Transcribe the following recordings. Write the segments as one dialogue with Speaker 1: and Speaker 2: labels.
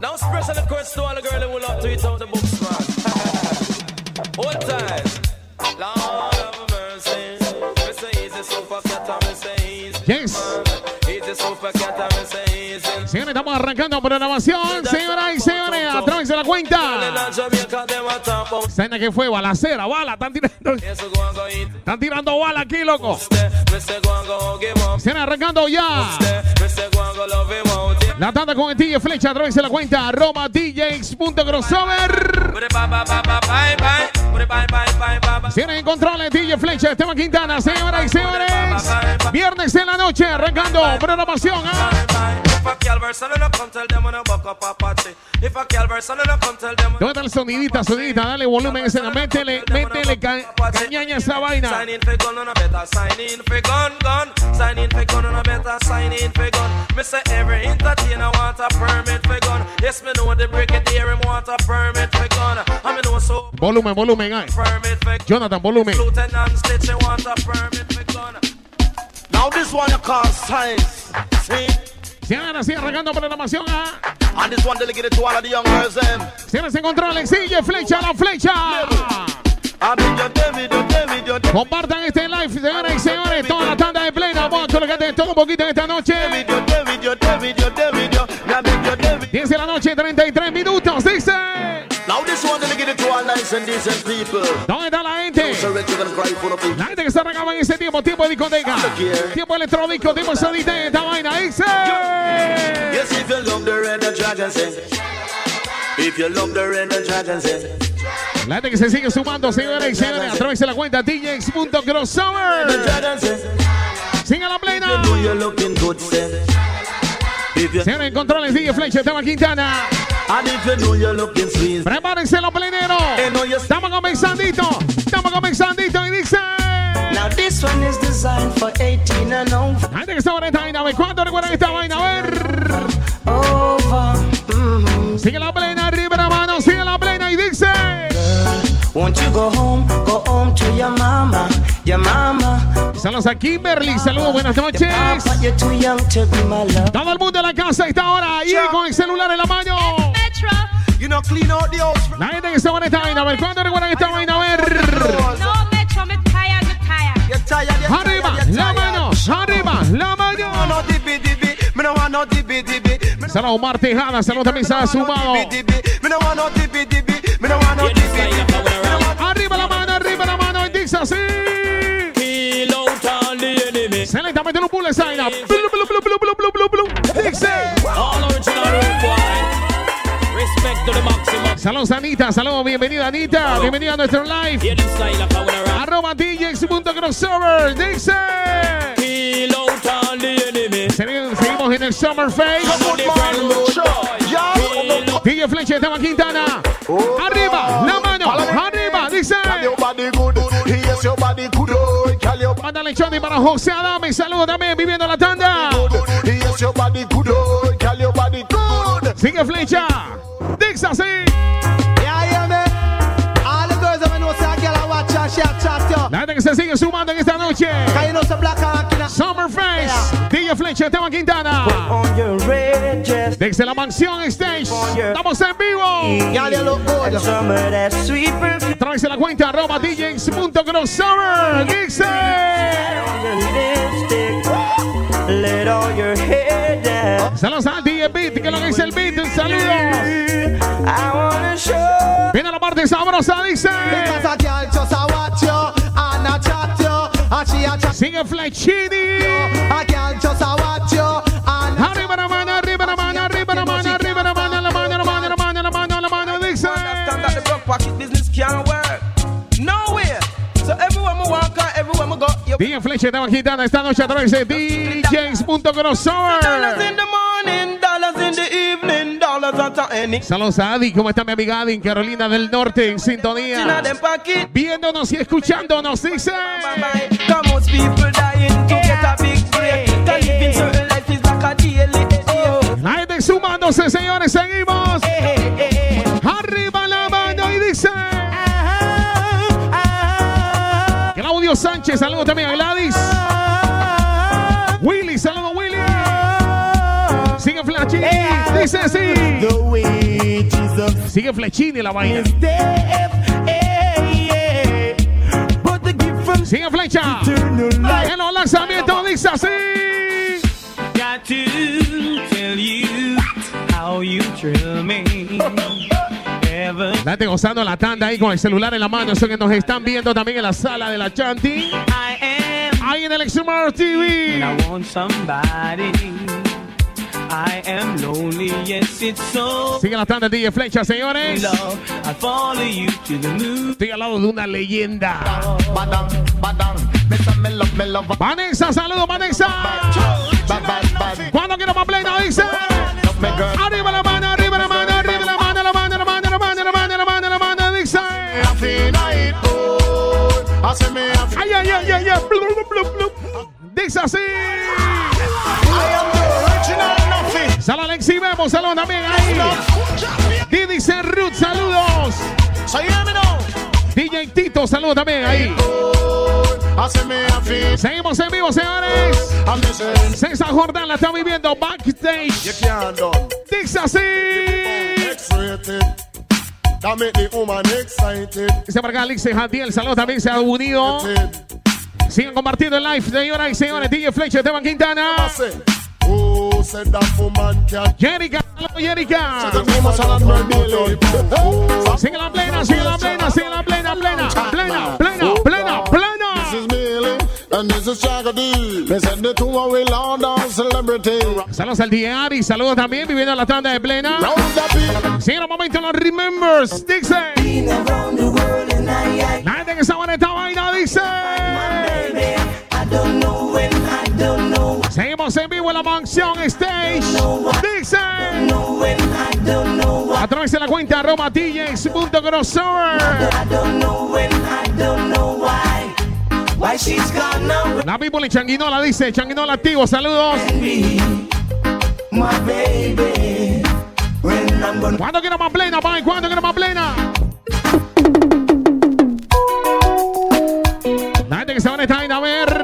Speaker 1: Now special request to all the girls who love to eat out the books, man. Hold tight.
Speaker 2: Señores, estamos arrancando programación, señoras y señores, a través de la cuenta.
Speaker 1: In Jamaica, them a talk about
Speaker 2: ¿Saben qué fue? Balacera, bala, están tirando, están tirando bala aquí, loco. Señores, arrancando ya. La tanda con el DJ Flecha a través de la cuenta arroba DJX.crossover. Tienen en controles DJ Flecha, Esteban Quintana, señoras y señores. Viernes en la noche, arrancando programación. ¿ah?
Speaker 1: If a Calvert son no come tell them when I buck up a party. If a Calvert son no come tell them.
Speaker 2: ¿Dónde está el sonidita, sonidita? Dale volumen ese, métele, métele ca- cañaña a esa vaina.
Speaker 1: Sign in for gun on a better sign in for gun gun. Sign in for gun on a better sign in for gun. Me say every entertainer want a permit for gun. Yes, me know the brigadier him want a permit for gun. I me know so
Speaker 2: Volumen, volumen, ay.
Speaker 1: permit for gun.
Speaker 2: Jonathan, volumen.
Speaker 1: Lieutenant Stitch he want a permit for gun.
Speaker 3: Now this one you call science. See?
Speaker 2: Señoras, así arrancando programación. ¿ah?
Speaker 3: And this one delegated to all of the young girls them.
Speaker 2: Señores, en controles, DJ Flecha, la flecha. Compartan este live, señoras y señores. Toda la tanda de plena. Vamos a colocar todo un poquito en esta noche.
Speaker 3: your David, your David, your David, your I mean your David.
Speaker 2: 10 de la noche, 33 minutos.
Speaker 3: Nice and decent people.
Speaker 2: ¿Dónde está la gente? La gente que se regaba en ese tiempo, tiempo de discoteca, tiempo electrónico, tiempo de sonidita, esta vaina, dice.
Speaker 3: Yes, if you love the red the dragon sing. If you love the red the dragon sing.
Speaker 2: La gente que se sigue sumando, señores y señores, a través de la cuenta DJX.crossover. Siga la plena. Señores, en controles, DJ Flecha, Esteban Quintana.
Speaker 3: And if you know you're looking sweet.
Speaker 2: Prepárense los pleneros.
Speaker 3: You're
Speaker 2: Estamos comenzandito, estamos comenzandito y dice.
Speaker 4: Now this one is designed for 18 and over.
Speaker 2: La gente que está en esta vaina, a ver, ¿cuánto recuerdan esta vaina? A ver.
Speaker 4: over. Mhm.
Speaker 2: Sigue la plena, arriba la mano, sigue la plena y dice.
Speaker 4: Won't you go home, go home to your mama, your mama.
Speaker 2: Saludos a Kimberly, saludos, buenas noches.
Speaker 4: Papa, to love.
Speaker 2: Todo el mundo en la casa a esta hora ahí con el celular en la mano.
Speaker 3: You know clean out the house.
Speaker 2: La gente que está en esta vaina, a ver, ¿cuándo recuerdan esta vaina? A ver.
Speaker 5: No, me tired, me tired.
Speaker 3: You're tired, you're
Speaker 2: Arriba,
Speaker 3: tired,
Speaker 2: la mano, arriba, la
Speaker 3: Me
Speaker 2: mano.
Speaker 3: no dibi dibi. Me no want no dibi dibi. Me no
Speaker 2: Saludos Omar Tejada, saludos también se ha
Speaker 3: want no
Speaker 2: sumado.
Speaker 3: Me no want no dibi dibi. Me no want no dibi dibi.
Speaker 2: Arriba la mano, arriba la mano, y dice así.
Speaker 1: Kill out all the enemy.
Speaker 2: Se le está metiendo un blu. Dice.
Speaker 1: All original
Speaker 2: Saludos Anita, saludos, bienvenida Anita, bienvenida a nuestro live. Arroba DJX.crossover, dice. Seguimos en el Summer Face. DJ Flecha, Esteban Quintana. Arriba, la mano, arriba, dice.
Speaker 3: Oh,
Speaker 2: Mándale Choni para José Adame, saludos también, viviendo la tanda.
Speaker 3: Oh.
Speaker 2: Sigue Flecha, dice así. La gente que se sigue sumando en esta noche. Summer Face, DJ Flecha, Esteban Quintana. Desde la mansión Stage, estamos en vivo. De la cuenta arroba DJX.crossover. Dice. Saludos a DJ Beat, que es lo que dice el beat. Saludos.
Speaker 6: She a chat
Speaker 2: Sigue Flechini. Arriba la mano, arriba la mano, arriba la mano, arriba la mano, la mano, la mano, la mano, la mano, la mano, dice. DJ Flecha estaba quitando esta noche a través de DJs.crossover.
Speaker 1: any.
Speaker 2: Saludos a Adi, ¿cómo está mi amiga Adi en Carolina del Norte en
Speaker 1: In
Speaker 2: sintonía? Viéndonos y escuchándonos, dice.
Speaker 1: Bye bye. Come most people dying to get a big break. To live in certain life is like a daily deal.
Speaker 2: La gente sumándose, señores, seguimos. Arriba la mano y dice. Claudio Sánchez, saludos también a Gladys. Willy, saludos Willy. Sigue Flachi, dice así. Sigue Flechini la vaina. Sigue Flecha. En los lanzamientos dice así.
Speaker 4: Got to tell you how you thrill me. Ever
Speaker 2: La gente gozando la tanda ahí con el celular en la mano. Eso que nos están viendo también en la sala de la Chanti.
Speaker 4: I am,
Speaker 2: Ahí en el Exumar TV.
Speaker 4: and I want somebody. I am lonely, yes, it's so.
Speaker 2: Sigue la tanda DJ Flecha, señores.
Speaker 4: Love, I follow you to the moon.
Speaker 2: Estoy al lado de una leyenda.
Speaker 3: Badang, badang. Me say me love, me love.
Speaker 2: Vanessa, saludos, Vanessa. Cuando quiero más plena, dice.
Speaker 3: Love me girl.
Speaker 2: Arriba la mano, arriba la mano, arriba la mano, la mano, la mano, la mano, la mano, la mano, la mano, dice. Ay, ay, ay, ay, ay. Dice así. Sala Alexi, vemos, saludos también ahí. Didi Ruth, saludos.
Speaker 3: So you hear me now?
Speaker 2: DJ Tito, saludos también ahí. Seguimos en vivo, señores. César Jordán la está viviendo backstage. Dice así.
Speaker 3: That make the woman excited.
Speaker 2: Dice para acá Alexis Jadiel, saludos también, se ha unido. Sigan compartiendo el live, señoras y señores. DJ Flecha, Esteban Quintana.
Speaker 3: Who said that woman can?
Speaker 2: Jerica, saludos Jerica. Sigue la plena, sigue la plena, sigue la plena, plena, plena, plena, plena, plena.
Speaker 3: This is Millie and this is Shaggy. Me send the two away London celebrity.
Speaker 2: Saludos al DJ Ari, saludos también, viviendo la tanda de plena. Sigue los momentos, los remembers, dice. La gente que sabe de esta vaina dice. En vivo en la mansión stage. Dice. A través de la cuenta arroba. La people en Changuinola dice, Changuinola activo, saludos. ¿Cuándo quiero más plena, pai? ¿Cuándo quiero más plena? La gente que se van a estar a ver.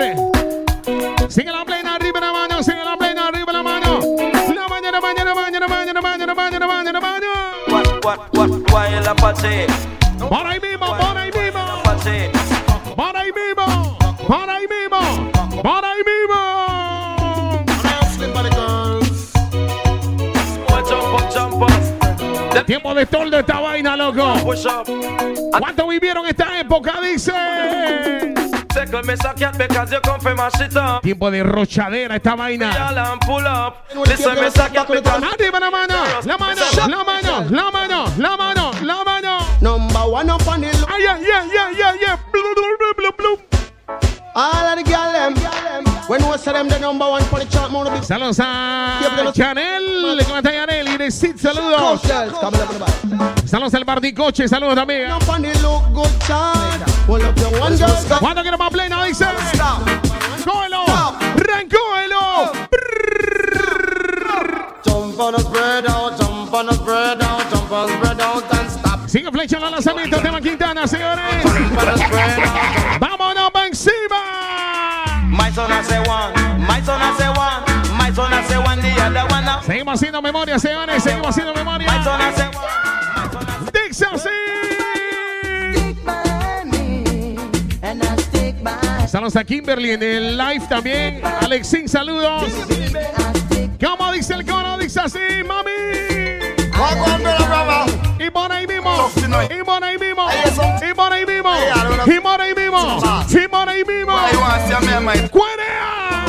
Speaker 2: Por ahí mismo, por ahí mismo. Por ahí mismo, por ahí mismo, por ahí mismo. Tiempo de todo de esta vaina, loco. ¿Cuánto vivieron esta época? Dice. Tiempo de rochadera esta vaina. Arriba la mano, la mano, la mano, la mano, la mano, la mano.
Speaker 6: Number one up on the.
Speaker 2: Blu, blu, blu, blu, blu.
Speaker 6: All of the girl them.
Speaker 2: Saludos a Chanel, ¿cómo está Chanel? Y de Sid, saludos. Saludos al Bardicoche, saludos también. ¿Cuándo quiero más plena? Dice. ¡Cógelo! ¡Rencógelo!
Speaker 3: Jump on spread out, jump on spread out, jump on spread out and stop.
Speaker 2: Sigue flecha el lanzamiento de Quintana, señores. ¡Vámonos para encima! Seguimos haciendo memoria, señores. Seguimos haciendo memoria.
Speaker 1: My son I say one, my son I say
Speaker 2: Dice así. Saludos a Kimberly en el live también. Alexín, saludos. ¿Cómo dice el coro? Dice así, mami. Y por ahí mismo. Y por ahí mismo. Y por ahí mismo. Y por ahí mismo. ¡Cuerea!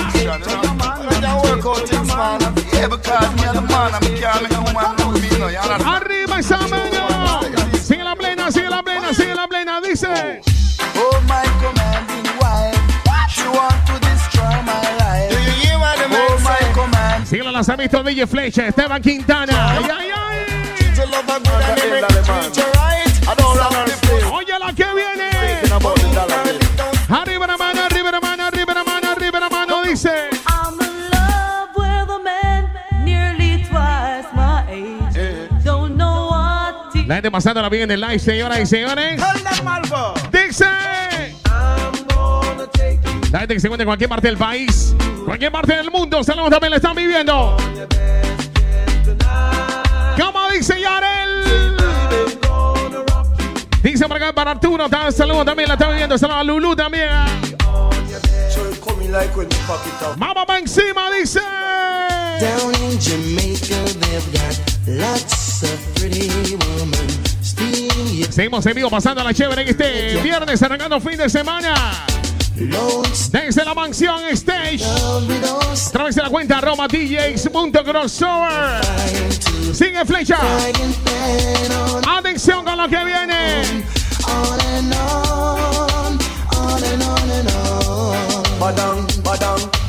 Speaker 2: Arriba esa mano. Sigue la plena, sigue la plena, sigue la plena. Dice.
Speaker 7: Oh my commanding wife, she want to destroy my life.
Speaker 3: Do you hear what the
Speaker 7: Oh
Speaker 3: man
Speaker 7: my
Speaker 3: say?
Speaker 7: command,
Speaker 2: Sigue el lanzamiento de DJ Flecha, Esteban Quintana. Ay, ay, ay. La gente pasándola bien en el live, señoras y señores. Dice. La gente que se encuentra en cualquier parte del país, cualquier parte del mundo, saludos también la están viviendo. ¿Cómo dice Yarel? para Arturo. ta- Saludos también, la está viviendo. Saludos a Lulu también.
Speaker 7: Up.
Speaker 2: Vamos para encima, dice.
Speaker 8: Down in Jamaica, they've got lots of pretty
Speaker 2: Seguimos en vivo pasando a la chévere en este viernes, arrancando fin de semana. Desde la mansión Stage. A través de la cuenta Roma DJs.crossover. Sigue flecha. Atención con lo que viene.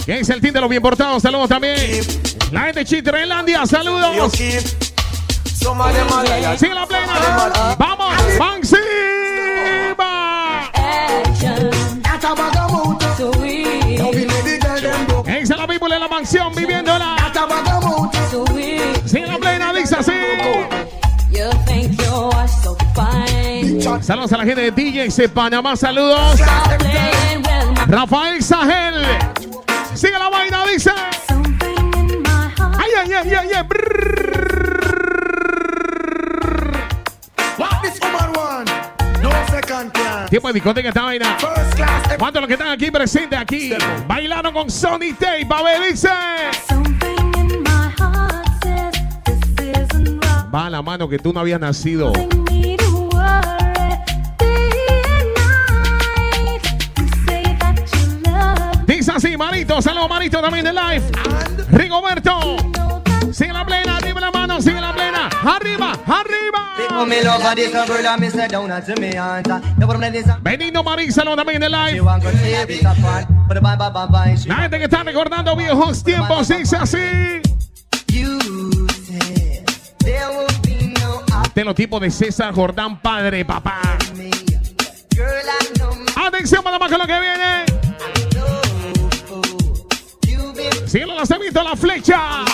Speaker 2: ¿Qué es el team de los bien portados? Saludos también. La gente de saludos. Sigue la plena. Vamos. Esa es la people en la mansión viviéndola.
Speaker 7: At a bag of mood.
Speaker 9: so we.
Speaker 2: Sigue la plena, dice así. Saludos a la gente de DJs de Panamá, saludos. Rafael Sahel. Sigue la vaina, dice. Ay, ay, ay, ay, ay. Tiempo de discoteca esta vaina. ¿Cuántos los que están aquí presentes aquí? Bailaron con Sony Tape, a ver, dice. Va a la mano que tú no habías nacido. Dice así, Marito. Saludos, Marito, también de live. Rigoberto. Sigue la plena, arriba la mano, sigue la plena. Arriba, arriba. Marín, saludos también
Speaker 10: she
Speaker 2: live. La gente que está recordando viejos tiempos, dice así. De los tipos de César Jordán, padre, papá. Atención, nada más con lo que viene. Síguelo, las he visto la flecha.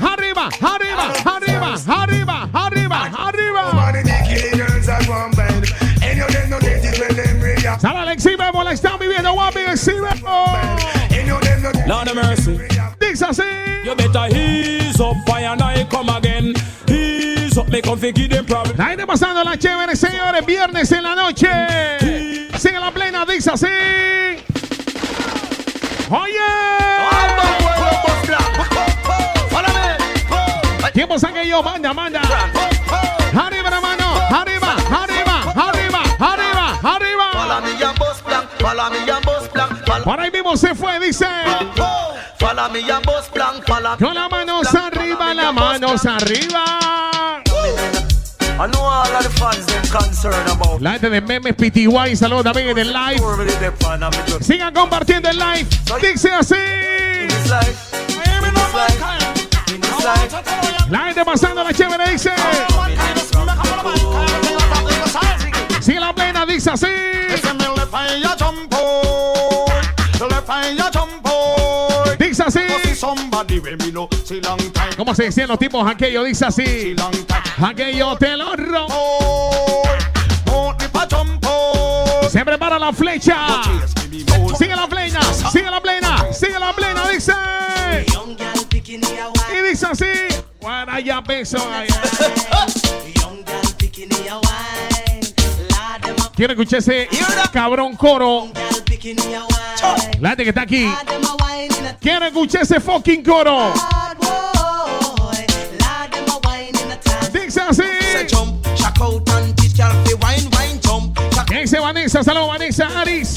Speaker 2: Arriba, arriba, arriba, arriba, arriba. Bebo, la están viviendo,
Speaker 7: no get
Speaker 11: Lord of mercy.
Speaker 2: Dice así.
Speaker 11: You better ease up, fire and I come again. Ease up, me come give them problem.
Speaker 2: La gente pasando la chévere, señores, viernes en la noche. Sigue la plena, dice así. Oye. Tiempos aquellos, manda, manda.
Speaker 3: Follow me and bus plan, follow,
Speaker 2: Por ahí mismo se fue, dice.
Speaker 3: follow me and bus plan, follow.
Speaker 2: Con las manos arriba, las manos arriba.
Speaker 3: I know all of the fans them concerned about.
Speaker 2: La gente de Memes PTY, saludos también en el live. Sigan compartiendo el live. Dice así. La gente pasando la chévere dice. Sigue la plena, dice así. ¿Cómo se decían los tipos aquellos? Dice así. Aquello te lo robo. Se prepara la flecha. Sigue la plena, sigue la plena, sigue la plena, dice. Y dice así. Guaraya peso. Quiero escuchar ese cabrón coro. La gente que está aquí. Quiero escuchar ese fucking coro. Dice así. Dice Vanessa, saludos Vanessa Aris.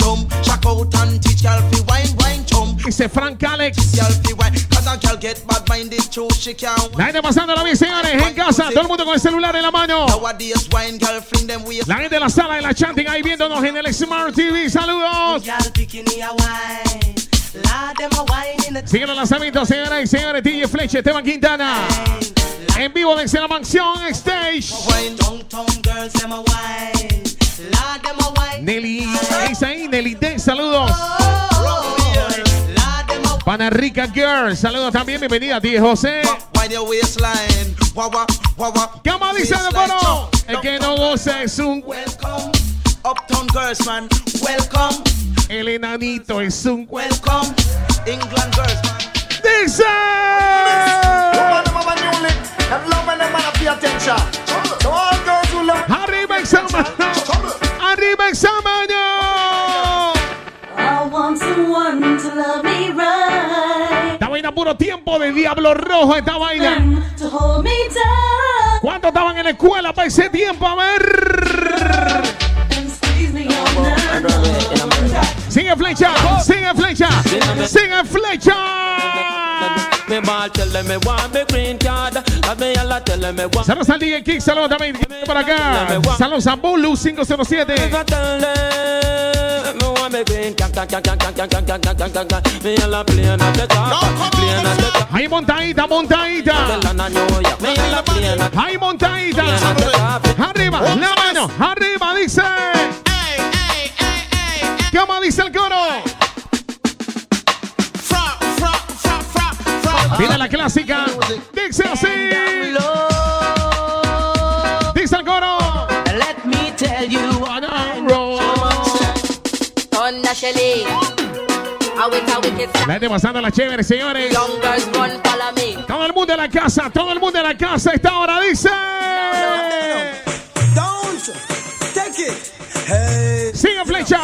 Speaker 2: Dice Frank Alex. La gente pasándola bien, señores, en casa. Todo el mundo con el celular en la mano. La gente de la sala de la chanting ahí viéndonos en el Smart TV. Saludos. Siguen los lanzamientos, señoras y señores. DJ Fleche, Esteban Quintana. En vivo desde la mansión Stage. Nelly, es ahí, Nelly Den, saludos. Pana Rica Girl, saludos también, bienvenida
Speaker 3: a ti, José.
Speaker 2: ¿Qué más dice de coro? El que no goce es un
Speaker 3: welcome. Uptown Girls, man, welcome.
Speaker 2: El enanito es un
Speaker 3: welcome. England Girls, man.
Speaker 2: Dice.
Speaker 7: Arriba examen. Arriba examen. I want someone to love me right
Speaker 2: puro tiempo de Diablo Rojo esta vaina. ¿Cuántos estaban en la escuela para ese tiempo? A ver. Sigue flecha, sigue flecha, sigue flecha. Saludos al DJ Kick, saludos también por acá. Saludos a Bolu 507. Ahí montadita, montadita. Ahí montadita. Arriba, la mano, arriba, dice. ¿Cómo dice el coro? Viene la clásica. Dice así.
Speaker 12: Thunder Shelly. I wait a wicked
Speaker 2: Vete pasando la chévere, señores. Todo el mundo en la casa, todo el mundo en la casa. Esta hora dice.
Speaker 13: Don't take it. Hey.
Speaker 2: Sigue flecha.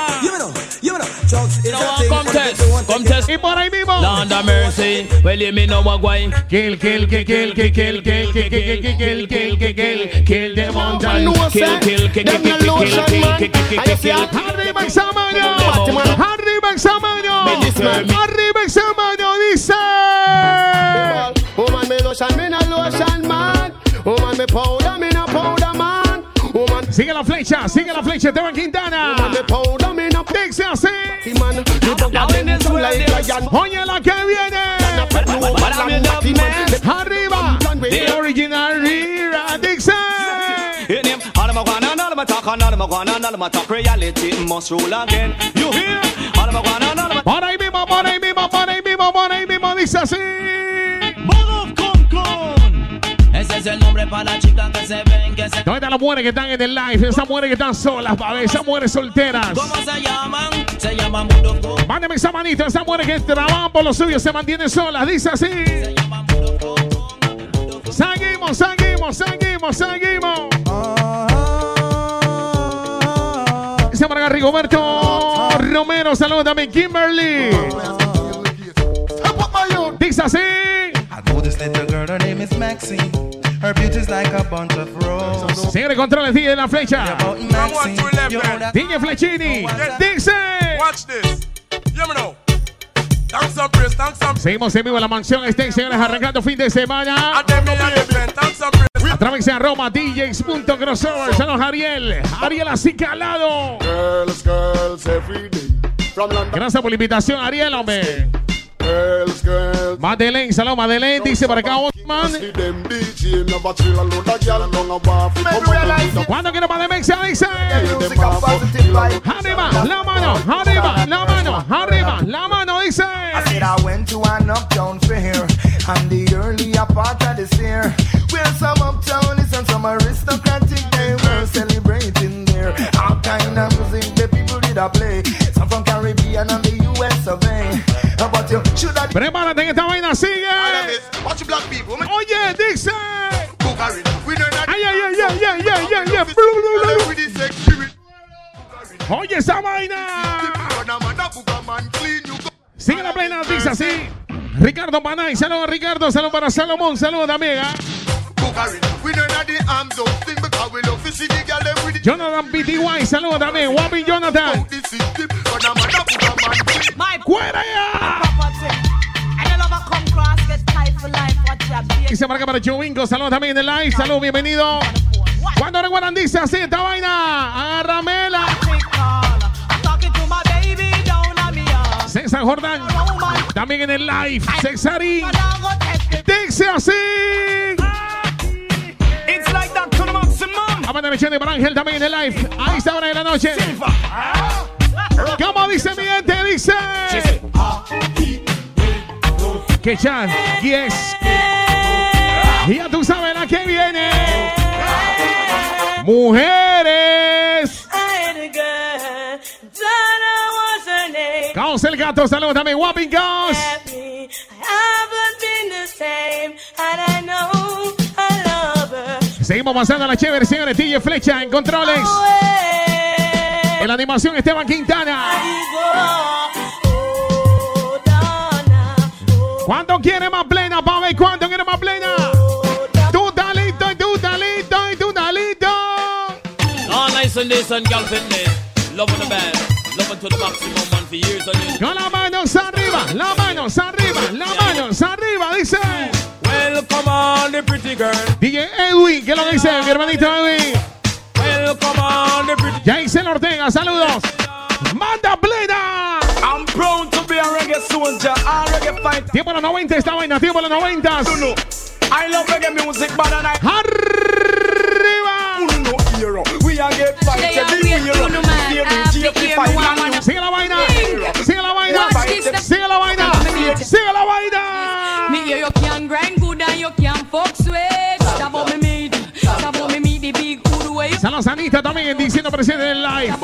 Speaker 1: No one contest, contest.
Speaker 2: Y por ahí mismo.
Speaker 1: Mercy, well you me know what going.
Speaker 2: Kill, kill, kill, kill, kill, kill, kill, kill, kill, kill, kill, kill, kill, kill, kill the mountain.
Speaker 1: Kill, kill, kill, kill, kill, kill, kill, kill, kill, kill, kill, kill.
Speaker 2: Arriba examaño. Arriba examaño. Arriba examaño, dice.
Speaker 14: Woman, me lotion, me no lotion,
Speaker 2: Sigue la flecha, sigue la flecha, Esteban Quintana. Dice así. Oye, la que viene. Arriba. The original Rira Dixon. Ahí mismo, por ahí mismo, ahí mismo, por ahí mismo, dice así.
Speaker 15: Es el nombre para la chica que se ven, que se...
Speaker 2: ¿Dónde están las mujeres que están en el live? Esas mujeres que están solas, pa' ver, esas mujeres solteras.
Speaker 15: ¿Cómo se llaman? Se llaman Mudogo.
Speaker 2: Mándeme esa manito, esas mujeres que trabajan por lo suyo se mantienen solas. Dice así. Seguimos, seguimos, seguimos, seguimos. Dice para acá Rigoberto Romero, saludos también Kimberly. Dice así.
Speaker 16: I know this little girl, her name is Maxine. Her beauty's like a bunch of roses.
Speaker 2: Señores, controles, DJ de la flecha. DJ Flechini. Dice.
Speaker 17: Watch this.
Speaker 2: Seguimos en vivo en la mansión Stay, señores, arrancando fin de semana. A través de arroba DJs.crossover. Saludos, Ariel. Ariel así calado.
Speaker 14: Girls, girls, every day. From London,
Speaker 2: Gracias por la invitación, Ariel, hombre.
Speaker 14: Girls, girls.
Speaker 2: Madeleine, saludos, Madeleine. Dice para acá, Osman.
Speaker 14: See them DJ, never chill alone. A girl down a bar. Come on,
Speaker 2: ¿Cuándo quiero para Demexa? Dice.
Speaker 14: music and positive vibes.
Speaker 2: Arriba, la mano, arriba, la mano, arriba, la mano, dice.
Speaker 3: I said I went to an uptown fair and the earlier part of this year where some uptownies and some aristocratic they were celebrating there. All kind of music the people did a play. Some from Caribbean and the
Speaker 2: Prepárate que esta vaina sigue. Oye, dice. Ay, ay, ay, ay, ay, ay, ay, ay. Oye, esa vaina. Sigue la plena, dice así. Ricardo Panay, saludos Ricardo, saludos para Salomón, saludos amiga. ¿ah? Jonathan PTY, saludos también, Wabi Jonathan. ¡Cuera ya! Dice marca para Chubingo, saludos también en el live, saludos, bienvenido. Cuando recuerdan, dice así esta vaina, agárramela. César Jordán, también en el live, Cesarín. Dice así.
Speaker 18: It's like that to the maximum.
Speaker 2: A banda de para Ángel también en el live, a esta hora de la noche. ¿Cómo dice mi gente? Dice. Que chan, yes. Y ya tú sabes la que viene. Mujeres. Caos el gato, saludos también. Whopping Caos. Seguimos pasando a la chévere, señores. TJ Flecha en controles. En la animación, Esteban Quintana. ¿Cuánto quiere más plena, papi? ¿Cuánto quiere más plena? Tú y tú y tú talito.
Speaker 11: All nice and this and girl fitness. Loving the band. Loving to the maximum man for years and years.
Speaker 2: Con las manos arriba, las manos arriba, las manos arriba, dice.
Speaker 11: Welcome on the pretty girl.
Speaker 2: DJ Edwin, ¿qué lo dice mi hermanito Edwin? Jason Ortega, saludos. Manda plena.
Speaker 19: I'm proud to be a reggae soldier, a reggae fighter.
Speaker 2: Tiempo de los 90 esta vaina, tiempo de los 90.
Speaker 19: I love reggae music, but I
Speaker 2: arriba.
Speaker 19: Uno hero, we are get fight, you-
Speaker 2: Sigue la vaina. Sigue la vaina. Sigue la vaina. Sigue la vaina.
Speaker 5: Hood way.
Speaker 2: Saludos a Anita también diciendo presente en el live.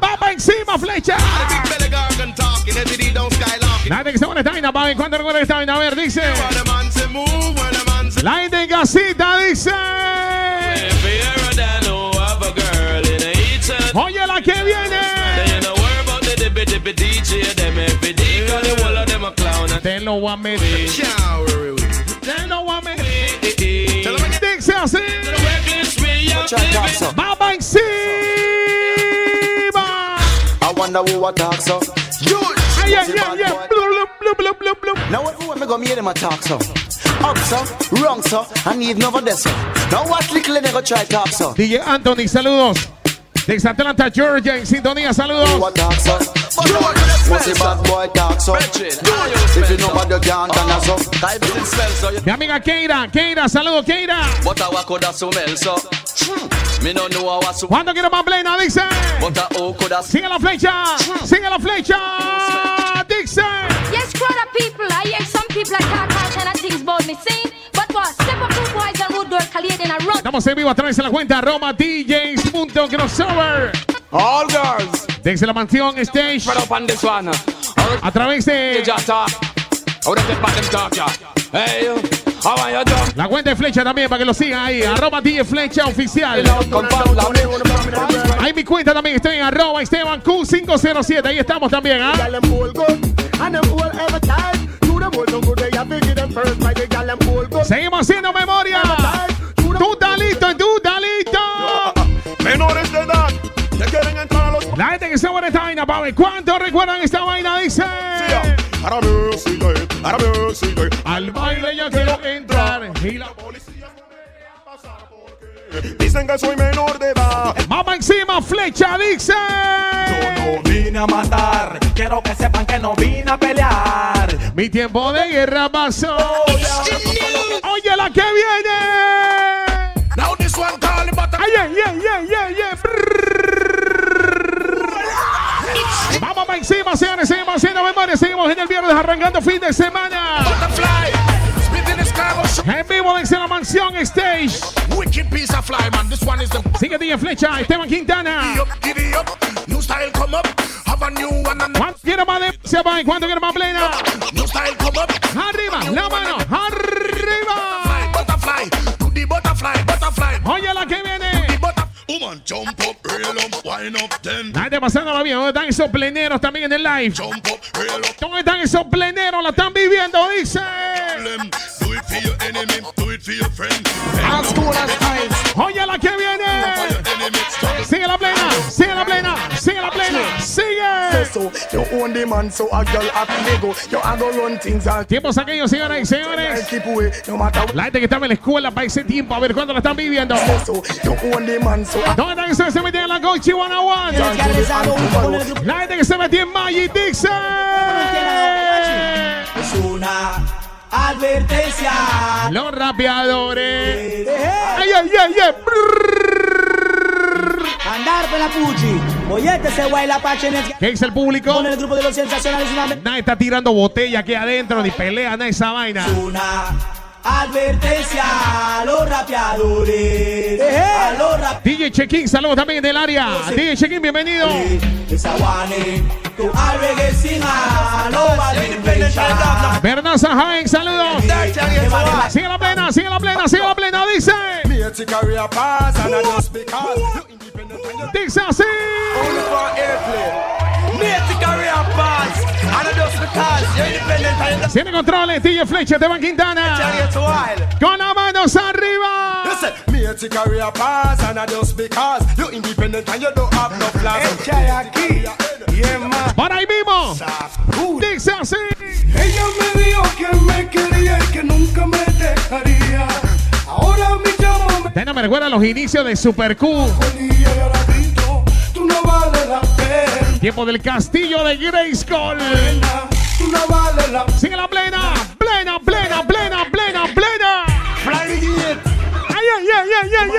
Speaker 2: Vamos encima, flecha. Gente que se pone esta papi. ¿Cuánto recuerda esta vaina? A ver, dice. La gente en casita dice. Oye, la que viene. Te lo voy a meter. Vamos encima.
Speaker 3: I wonder who attack so. You.
Speaker 2: Ay, ay, ay. Blub, blub, blub, blub, blub.
Speaker 3: Now what who am I gonna hear them attack so? Up so, wrong so, and even over there so. Now what little they go try talk so?
Speaker 2: DJ Anthony, saludos. Desde Atlanta, Georgia, en sintonía, saludos.
Speaker 3: Who attack so? Must a bad boy talk so. If you know what you can't done so.
Speaker 2: Mi amiga Keira, Keira, saludos, Keira.
Speaker 20: But I could have smell so. Me no know how to
Speaker 2: ¿Cuándo quiero más plena? Dice.
Speaker 20: But I oh could have
Speaker 2: Sigue la flecha. Sigue la flecha. Dice.
Speaker 21: Yes, crowd of people. I hear some people are talk all kind of things about me saying,
Speaker 2: Estamos en vivo a través de la cuenta Roma DJs.crossover.
Speaker 19: All girls.
Speaker 2: Desde la mansión Stage. A través de la cuenta de flecha también para que lo sigan ahí. Arroba DJ Flecha Oficial. Ahí mi cuenta también. Estoy en arroba Esteban Q507. Ahí estamos también. ¿ah? Seguimos haciendo memoria. Tú talito, tú talito.
Speaker 17: Menores de edad, que quieren entrar a los
Speaker 2: La gente que se buena esta vaina, papi. ¿Cuántos recuerdan esta vaina? Dice.
Speaker 17: Ahora ahora.
Speaker 2: Al baile yo quiero entrar. Y la
Speaker 17: Dicen que soy menor de edad.
Speaker 2: Vamos encima, flecha, dice.
Speaker 19: No vine a matar, quiero que sepan que no vine a pelear.
Speaker 2: Mi tiempo de guerra pasó. Oye, la que viene.
Speaker 17: Now this one call it
Speaker 2: Ay, ay, ay, ay. Brrr. Vamos encima, señores. Seguimos haciendo memoria. Seguimos en el viernes arrancando fin de semana. En vivo desde la mansión Stage.
Speaker 17: Wicked piece of fly, man. This one is the
Speaker 2: Sigue DJ Flecha, Esteban Quintana.
Speaker 17: Giddy up, giddy up. New style come up. Have a new one and
Speaker 2: ¿Cuánto quiere más de se va? ¿Cuánto quiere más plena?
Speaker 17: new style come up.
Speaker 2: Arriba, la mano, arriba.
Speaker 17: Butterfly, to the butterfly, butterfly.
Speaker 2: Oye, la que viene.
Speaker 17: Woman, jump up, reel up, wind up, then
Speaker 2: La gente pasándola bien. ¿Dónde están esos pleneros también en el live?
Speaker 17: jump up, reel up.
Speaker 2: ¿Dónde están esos pleneros? La están viviendo, dice.
Speaker 17: Do it for your enemy, do it for your friend.
Speaker 19: As.
Speaker 2: Oye, la que viene. Sigue la sigue la plena, sigue la plena, sigue.
Speaker 17: So, you own the man, so a girl have to go. You a go run things out.
Speaker 2: Tiempos aquellos, señoras y señores. La gente que estaba en la escuela para ese tiempo, a ver cuándo la están viviendo.
Speaker 17: So, you own the man, so a
Speaker 2: ¿Dónde están que se metían en la Gochi 101? La gente que se metía en Magic Dixon.
Speaker 10: Es una advertencia.
Speaker 2: Los rapeadores. Ay, ay, ay, ay.
Speaker 10: Andar con la Pucci. Boyete se baila pachenes.
Speaker 2: ¿Qué dice el público?
Speaker 10: Con el grupo de los sensacionales.
Speaker 2: Nadie está tirando botella aquí adentro, ni pelea, nada esa vaina.
Speaker 10: Una advertencia a los rapeadores. A los rap.
Speaker 2: DJ Chequín, saludos también del área. DJ Chequín, bienvenido.
Speaker 10: A
Speaker 2: Bernard Sajain, saludos. Sigue la plena, sigue la plena, sigue la plena, dice.
Speaker 17: A
Speaker 2: Dice así. Tiene controles, DJ Flecha, Esteban Quintana. Con las manos arriba.
Speaker 22: Listen, me a take career pass and I just because you independent and you don't have no plans. aquí, yeah man.
Speaker 2: Por ahí mismo. Dice así.
Speaker 22: Ella me dijo que me quería y que nunca me dejaría. Ahora me llama,
Speaker 2: Tena me recuerda los inicios de Super Q. Tiempo del castillo de Grayskull.
Speaker 22: Tú no vales la
Speaker 2: Sigue la plena, plena, plena, plena, plena, plena. Ay, ay, ay, ay, ay,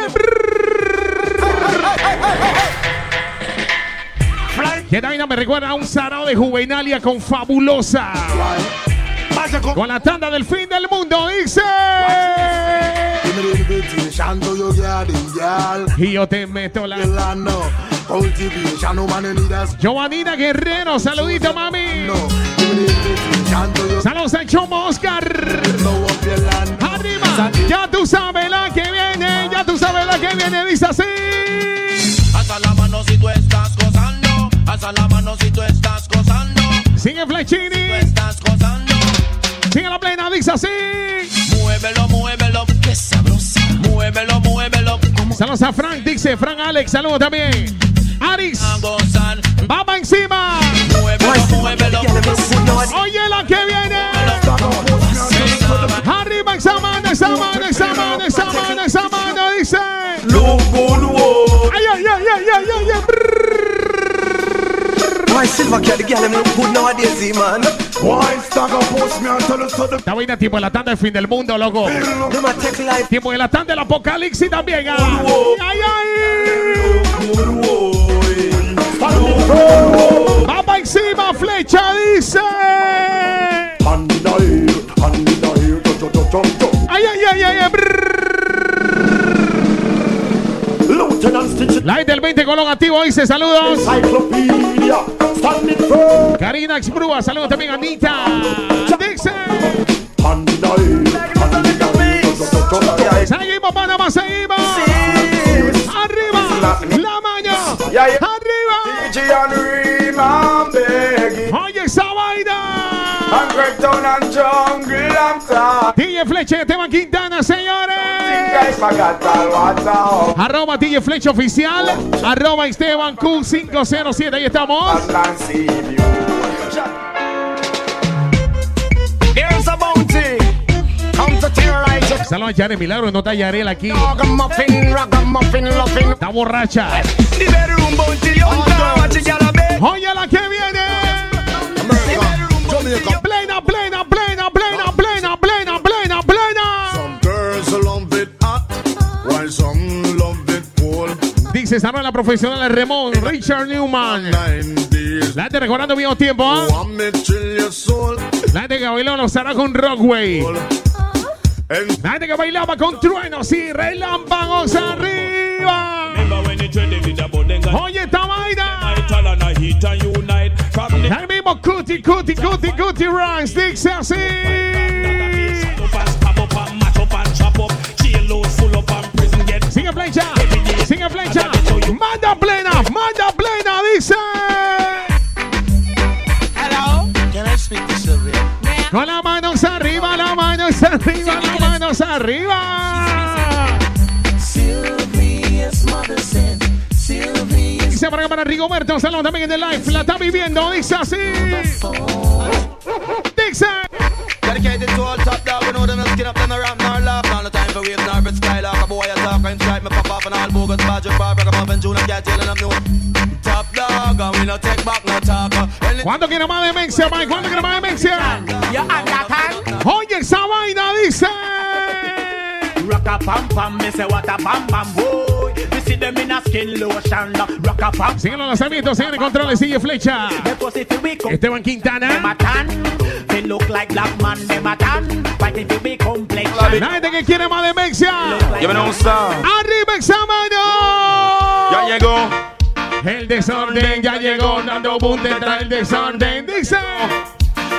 Speaker 2: ay. Que vaina me recuerda a un sarao de juvenalia con fabulosa. Con la tanda del fin del mundo, dice. Y yo te meto la. Giovanina Guerrero, saludito, mami. Saludos a Chomo Oscar. Arriba, ya tú sabes la que viene, ya tú sabes la que viene, dice así.
Speaker 1: Alza la mano si tú estás gozando. Alza la mano si tú estás gozando.
Speaker 2: Sigue Flechini.
Speaker 1: Tú estás gozando.
Speaker 2: Sigue la plena, dice así.
Speaker 1: Muévelo, muévelo, qué sabrosa. Muévelo, muévelo.
Speaker 2: Saludos a Frank, dice Frank Alex, saludos también. Aris, vamos encima. Oye la que viene. Arriba esa mano, esa mano, esa mano, esa mano, esa mano, dice. Ay, ay, ay, ay, ay, ay, ay. Esta vaina tiempo de la tanda del fin del mundo, loco. Tiempo de la tanda del apocalipsis también. ah. Ay, ay. Vamos encima, flecha, dice. Ay, ay, ay, ay, ay. Light del 20 colón activo, dice saludos. Karina Exbrúa, saludos también a Anita. Dice. Seguimos, Panamá, seguimos. Arriba. La
Speaker 22: yeah.
Speaker 2: Arriba. Esa vaina. DJ Flecha, Esteban Quintana, señores.
Speaker 22: Up.
Speaker 2: Arroba DJ Flecha Oficial. Arroba Esteban Q507. Ahí estamos. Saludos a Yare Milagro, no está Yarel aquí. Está borracha.
Speaker 22: The bedroom bounty,
Speaker 2: Samuel, la profesional de Remón, Richard Newman. La gente recordando ¿ah?
Speaker 22: Me chill your soul.
Speaker 2: La gente que bailó los con Rockway. La gente que bailaba con truenos y relámpagos arriba. Oye esta vaina. El mismo Cutie, Cutie, Cutie, Cutie Rice. Dice así. Sigue flecha, sigue flecha. Manda plena, manda plena, dice.
Speaker 1: Can I speak to Sylvia?
Speaker 2: Con las manos arriba, las manos arriba, las manos arriba.
Speaker 1: Sylvia's mother said, Sylvia.
Speaker 2: Dice para acá para Rigoberto, saludos también en el live. La está viviendo, dice así. Dice.
Speaker 1: Dedicated to all top dog, we know them skin up, them a rap, nor laugh. All the time for wave, nor bit skylark. A boy a talk, I'm strike, me bogus. Badger, bar, rock up and June, and cat tail, and I'm new. Top dog, and we no take back, no talk. Any-
Speaker 2: ¿Cuánto quiere más demencia, Mike? ¿Cuánto quiere más demencia? Oye, esa vaina dice.
Speaker 23: Rock a pam pam, me say what a pam pam boy. We see them in a skin lotion. Rock a pam.
Speaker 2: Siguen los lanzamientos, siguen en controles, sigue flecha. Esteban Quintana.
Speaker 23: They look like black man, them a tan. But if you be complexion,
Speaker 2: La gente que quiere más demencia.
Speaker 1: Give me no sound.
Speaker 2: Arriba.
Speaker 1: Ya llegó.
Speaker 2: El desorden ya llegó, dando boom detrás del desorden. Dice.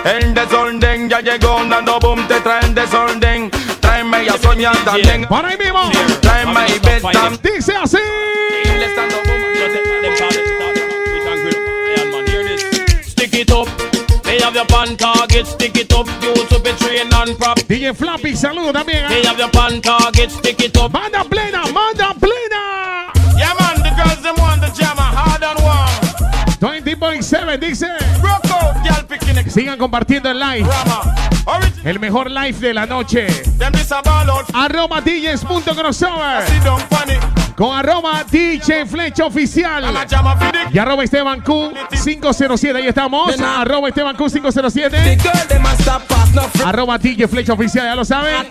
Speaker 1: El desorden ya llegó, dando boom, te traen desorden. Tráeme ya Sonia también.
Speaker 2: Por ahí mismo.
Speaker 1: Tráeme y.
Speaker 2: Dice así.
Speaker 11: Stick it up. Have your pan target, stick it up, use to be train and prop.
Speaker 2: DJ Flappy, saludo también. ¿eh?
Speaker 11: They have your pan target, stick it up.
Speaker 2: Manda plena, manda plena.
Speaker 23: Yeah, man, the girls them want the jammer hard and warm.
Speaker 2: 20.7 dice.
Speaker 23: Broke
Speaker 2: Sigan compartiendo el live. El mejor live de la noche. Arroba DJs.crossover. Con arroba DJ Flecha Oficial. Y arroba Esteban Q 507. Ahí estamos. Arroba Esteban Q 507.
Speaker 23: girl them a stop fast, no free.
Speaker 2: Arroba DJ Flecha Oficial, ya lo saben.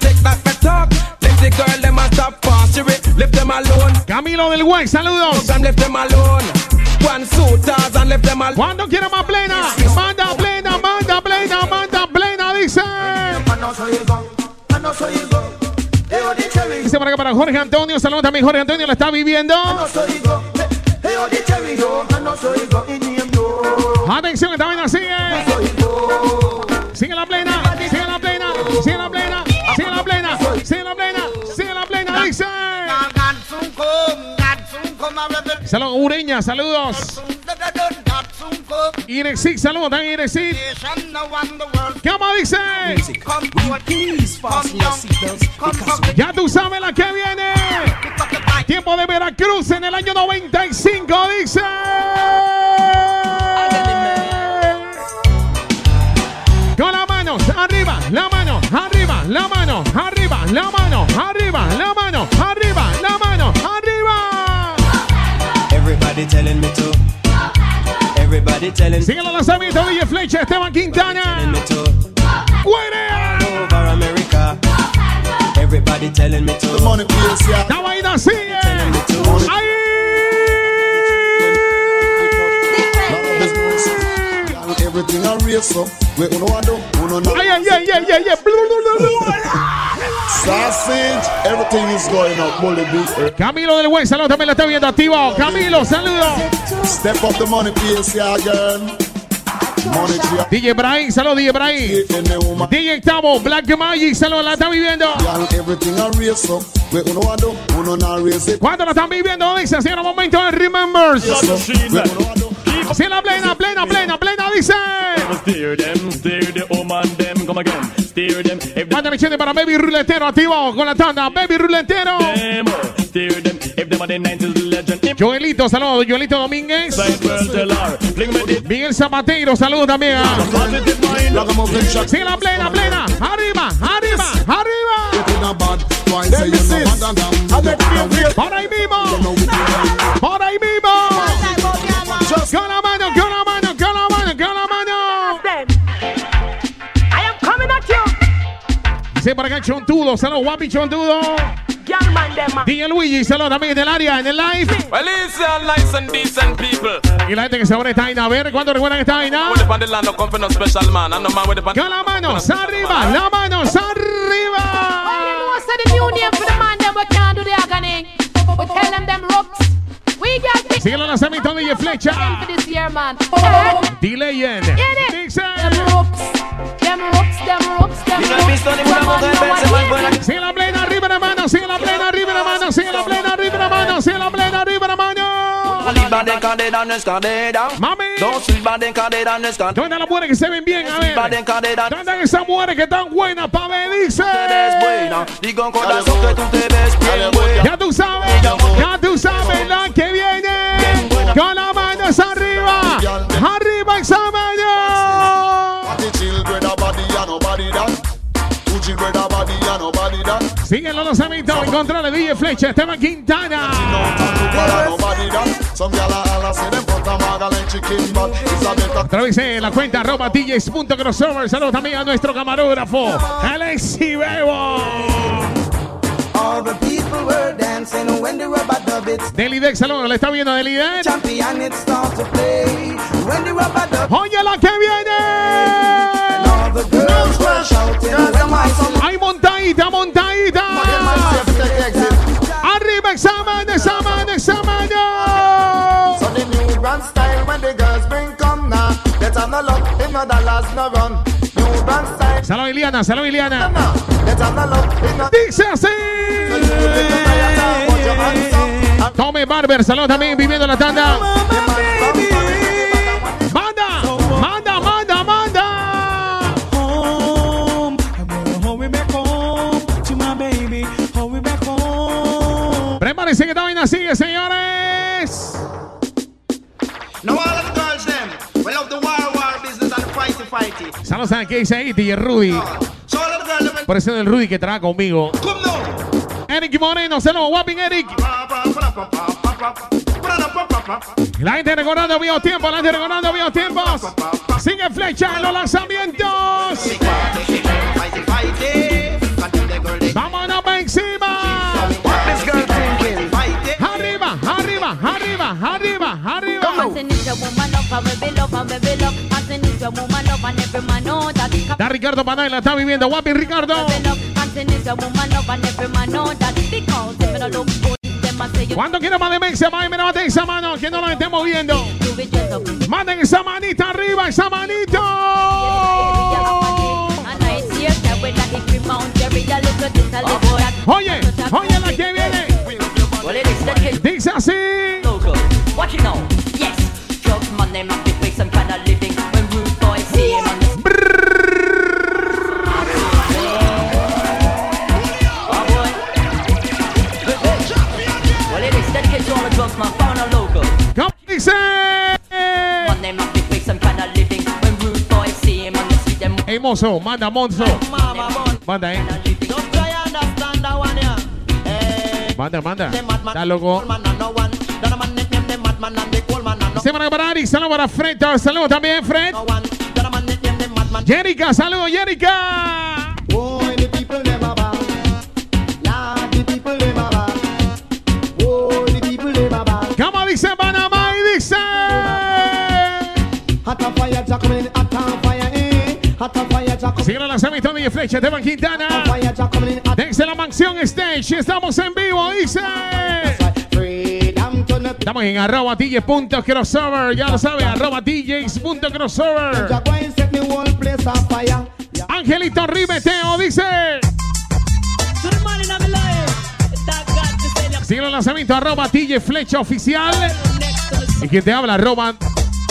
Speaker 2: Camilo del Güey, saludos. Cuando quiera más plena, manda plena, manda plena, manda plena, dice. Dice por acá para Jorge Antonio, saludos también Jorge Antonio, la está viviendo. Atención, esta vaina sigue. Sigue la plena, sigue la plena, sigue la plena, Saludos, Ureña, saludos. Irexit, saludos también Irexit. ¿Qué más dice? Ya tú sabes la que viene. Tiempo de Veracruz en el año 95, dice. Con las manos arriba, la mano arriba, la mano arriba, la mano arriba, la mano arriba,
Speaker 24: telling me to. Everybody telling
Speaker 2: Sigue el lanzamiento DJ Flecha, Esteban Quintana.
Speaker 24: me to.
Speaker 2: ¡Fuera!
Speaker 24: Over America. Everybody telling me to.
Speaker 2: La vaina sigue. ¡Ahí!
Speaker 25: Everything race up.
Speaker 2: ¡Ay, ay, ay, ay, ay! ay.
Speaker 25: Sausage, everything is going up. Bully beat.
Speaker 2: Camilo del Buen, saludos, también lo está viendo activo. Camilo, saludos.
Speaker 25: Step up the money, please, yeah, girl. Money tree.
Speaker 2: DJ Brian, saludos, DJ Brian. DJ Tavo, Black Magic, saludos, la está viviendo. ¿Cuánto la están viviendo? Dice, así en un momento de Remembers. Sí, la plena, plena, plena, plena, dice.
Speaker 11: Come again. Steer them, if
Speaker 2: Manda gente para Baby Ruletero activo con la tanda. Baby Ruletero.
Speaker 11: steer them, if them are the 90s legend. If
Speaker 2: Joelito, saludos. Joelito Domínguez. Miguel Zapateiro, saludos también. Sí, la plena, plena. Arriba, arriba, arriba. Por ahí mismo. Por ahí mismo. Con la mano, Dice por acá Chontudo, saludos, guapi Chontudo. DJ Luigi, saludos también del área, en el live.
Speaker 1: Well, it's a nice and decent people.
Speaker 2: Y la gente que se pone esta vaina, a ver, ¿cuándo recuerdan esta vaina? Con las manos arriba, las manos arriba. Sigue el lanzamiento de Flecha.
Speaker 5: for this year, man.
Speaker 2: D-Legend. Sigue la plena arriba la mano, sigue la plena arriba la mano, sigue la plena arriba la mano, sigue la plena arriba la mano. Mami.
Speaker 20: Don't sleep bad and call it on the stand.
Speaker 2: ¿Dónde están las mujeres que se ven bien? A ver.
Speaker 20: Bad and call it on
Speaker 2: ¿Dónde están esas mujeres que están buenas para ver? Dice.
Speaker 20: buena. Digo con razón que tú te ves bien buena.
Speaker 2: Ya tú sabes, ya tú sabes la que viene. Con las manos arriba, arriba esa Siguen los lanzamientos en contra de DJ Flecha, Esteban Quintana.
Speaker 25: A
Speaker 2: la cuenta arroba DJs.crossover. Saludos también a nuestro camarógrafo, Alexi Bebo. Delidex, saludos, le está viendo Delidex.
Speaker 26: Champion it start to play. When the rubber dub
Speaker 2: Oye la que viene.
Speaker 26: all the girls were shouting. When my song
Speaker 2: Hay montadita, montadita. Arriba examen, examen, examen.
Speaker 26: So the new brand style when the girls bring come now. Let's have no luck, if no dollars no
Speaker 2: Salón Iliana, salón Iliana. Dice así. Tommy Barber, salón también, viviendo la tanda. Manda, manda, manda, manda. Prepárense que esta vaina sigue, señores. Saludos a que dice ahí, DJ Rudy. Por eso el Rudy que trabaja conmigo. Eric Moreno, saludos, Wapping Eric. La gente recordando viejos tiempos, la gente recordando viejos tiempos. Sigue flecha en los lanzamientos. Vámonos para encima. Arriba, arriba, arriba, arriba, arriba. Da Ricardo Panay, la está viviendo. Wapping Ricardo.
Speaker 21: Martin is your woman love and every man know that. Because if you don't look good, them a say you
Speaker 2: ¿Cuánto quiere más? Más mira, mate esa mano, que no lo estemos viendo. Manden esa manita arriba, esa manito. Oye, oye la que viene. Dice así. Ey, mozo, manda, monzo. Manda, eh.
Speaker 22: Yeah.
Speaker 2: Manda, manda. Está loco. Semana para Ari, saludos para Fred. Saludos también, Fred. Jerica, saludos, Jerica. Sigue la lanzamiento de Flecha, Esteban Quintana. Desde la mansión Stage, estamos en vivo, dice. Estamos en arroba DJ punto crossover, ya lo sabe, arroba DJs punto crossover.
Speaker 26: Jack wine set me whole place on fire.
Speaker 2: Angelito Ribeteo dice. Sigue el lanzamiento arroba DJ Flecha Oficial. Y quien te habla, arroba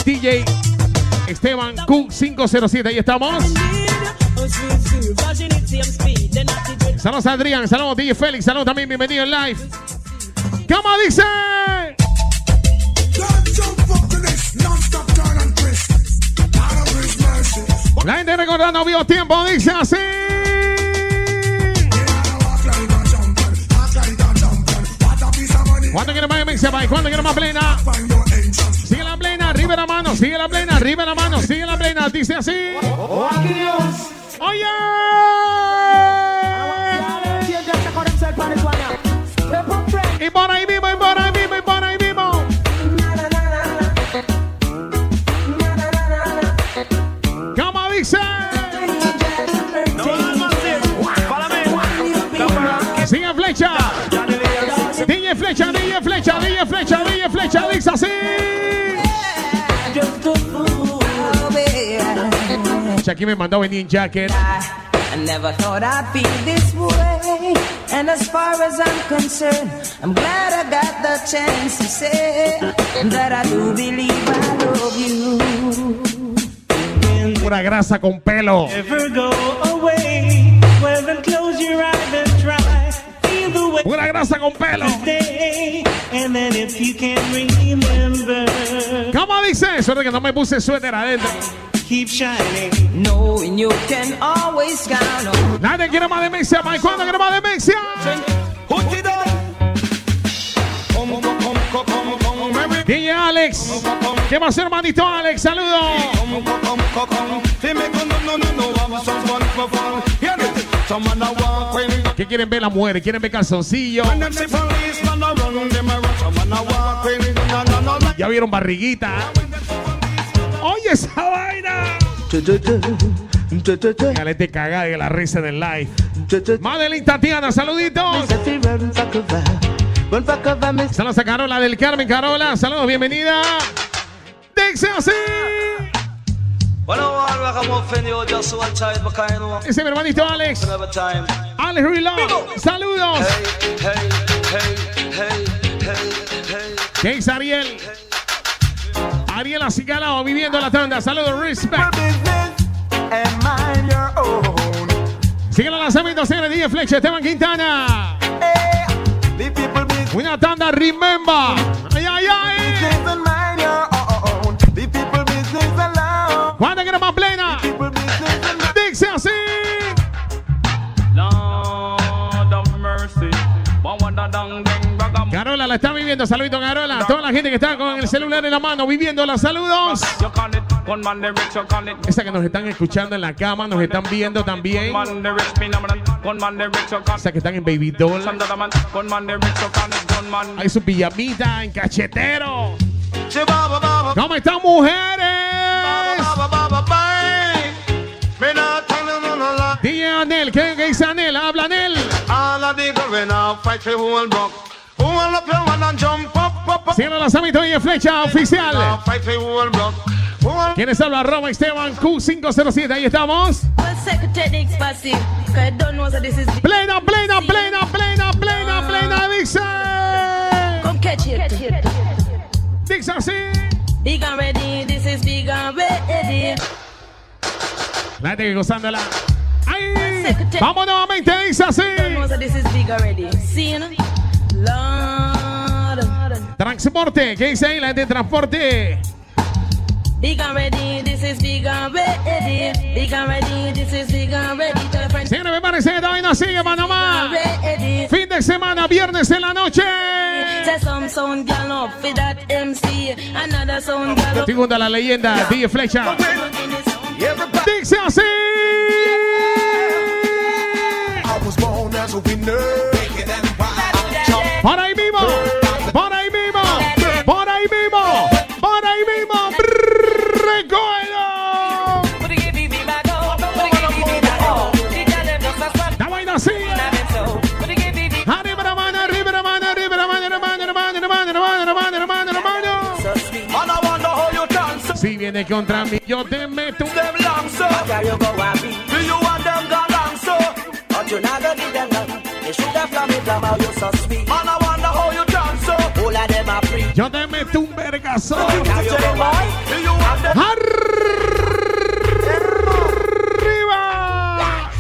Speaker 2: DJ Esteban Q507. Ahí estamos. Saludos a Adrián, saludos DJ Félix, saludos también, bienvenido en live. ¿Cómo dice? La gente recordando vivo tiempo, dice así. ¿Cuándo quiere más país? ¿Cuándo quiere más plena? Sigue la plena, arriba la mano, sigue la plena, arriba la mano, sigue la plena, dice así. Oye. Y por ahí mismo, y por ahí mismo, y por ahí mismo. ¿Cómo dice? Sigue flecha. DJ flecha, DJ flecha, DJ flecha, DJ flecha, dice así. Aquí me mandó venir en jacket.
Speaker 12: I never thought I'd feel this way. And as far as I'm concerned, I'm glad I got the chance to say that I do believe I love you.
Speaker 2: Pura grasa con pelo.
Speaker 9: Never go away. Well, then close your eyes and try. Feel the way.
Speaker 2: Pura grasa con pelo.
Speaker 9: Stay. And then if you can't remember,
Speaker 2: ¿Cómo dice? Suerte que no me puse suéter adentro.
Speaker 9: Keep shining.
Speaker 12: Knowing you can always count on.
Speaker 2: Nadie quiere más demencia, Mike. ¿Cuándo quiere más demencia? DJ Alex. ¿Qué va a hacer, hermanito Alex? Saludos. ¿Qué quieren ver las mujeres? ¿Quieren ver calzoncillo? ¿Ya vieron barriguita? Oye esa vaina. Galete cagada de la risa del live. Madeline Tatiana, saluditos. Saludos a Carola del Carmen, Carola. Saludos, bienvenida. Dice así. Ese es mi hermanito Alex. Alex Reload. Saludos.
Speaker 20: Hey, hey, hey, hey, hey, hey.
Speaker 2: ¿Qué dice Ariel? Acicalao viviendo la tanda. Saludos, respect. Sigue el lanzamiento, señores. DJ Flecha, Esteban Quintana. Una tanda, remember. Ay, ay, ay. ¿Cuándo quiere más plena? Dice así.
Speaker 23: Lord of mercy.
Speaker 2: Carola la está viviendo. Saludito, Carola. Toda la gente que está con el celular en la mano. Saludos.
Speaker 23: You call it
Speaker 2: Esa que nos están escuchando en la cama, nos están viendo también. Esa que están en Baby Doll. Hay su pijamita en cachetero. ¿Cómo están, mujeres? DJ Anel, ¿qué, qué dice Anel? Habla Anel. Cielo Lanzamiento y flecha oficial. ¿Quiénes Esteban Q507. Ahí estamos. Plena, plena, plena, plena, plena, plena,
Speaker 12: it.
Speaker 2: Dice así.
Speaker 12: Big and ready, this is big and ready.
Speaker 2: Vamos nuevamente, dice así.
Speaker 12: No?
Speaker 2: Transporte, ¿qué dice ahí? La de transporte.
Speaker 12: Big and ready, this is big and ready. Big and ready, this is big and ready. Tell your friends.
Speaker 2: Señores, me parece que vaina sigue, Panamá. Fin de semana, viernes en la noche. Segunda la leyenda, DJ Flecha. Dice así.
Speaker 7: I was born as a winner.
Speaker 2: Por ahí mismo, por ahí mismo, por ahí mismo, por ahí mismo. Recuerdo. La vaina sigue. Arriba la mano, arriba la mano, arriba la mano, hermano, hermano, hermano, hermano, hermano, hermano, hermano. Si viene contra mí, yo te meto un
Speaker 7: Them long so. Do you want them gone long so? But you never give them none. You should have flam it how you so sweet. And I wonder how you dance so. All of them are free.
Speaker 2: Yo te meto un vergazo.
Speaker 7: Now you go boy. Do you want them?
Speaker 2: Arriba.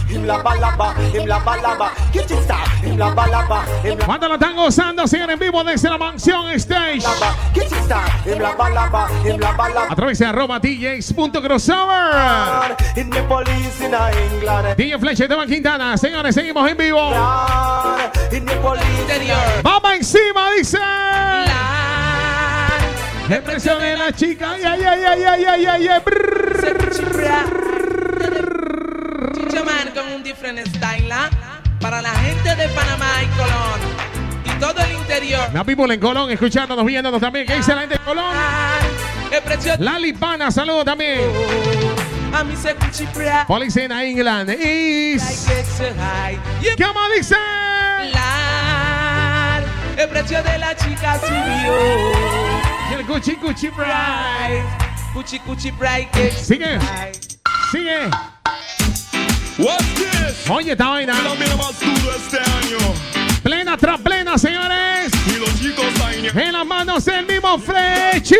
Speaker 7: Him laba laba, him laba laba. Get it start.
Speaker 2: ¿Cuánto lo están gozando? Siguen en vivo desde la mansión stage. A través de arroba DJs.crossover. DJ Flecha Esteban Quintana. Señores, seguimos en vivo. Vamos encima, dice. La impresión de la chica. Ay, ay, ay, ay, ay, ay, ay, ay.
Speaker 27: Man con un different style ¿ah? Para la gente de Panamá y Colón y todo el interior.
Speaker 2: La people en Colón, escuchándonos, viéndonos también. ¿Qué dice la gente de Colón?
Speaker 27: Precio
Speaker 2: Lali Pana, saludos también.
Speaker 27: se cuchipra.
Speaker 2: Police in England is.
Speaker 27: ¿Qué
Speaker 2: más dice?
Speaker 27: El precio de la chica subió.
Speaker 2: El Gucci Gucci.
Speaker 27: Cuchi Cuchi Bright. que
Speaker 2: Sigue. Sigue.
Speaker 14: What's this?
Speaker 2: Oye, esta vaina.
Speaker 14: Este año.
Speaker 2: Plena tras plena, señores.
Speaker 14: Y los chicos.
Speaker 2: En las manos del mismo Frechini.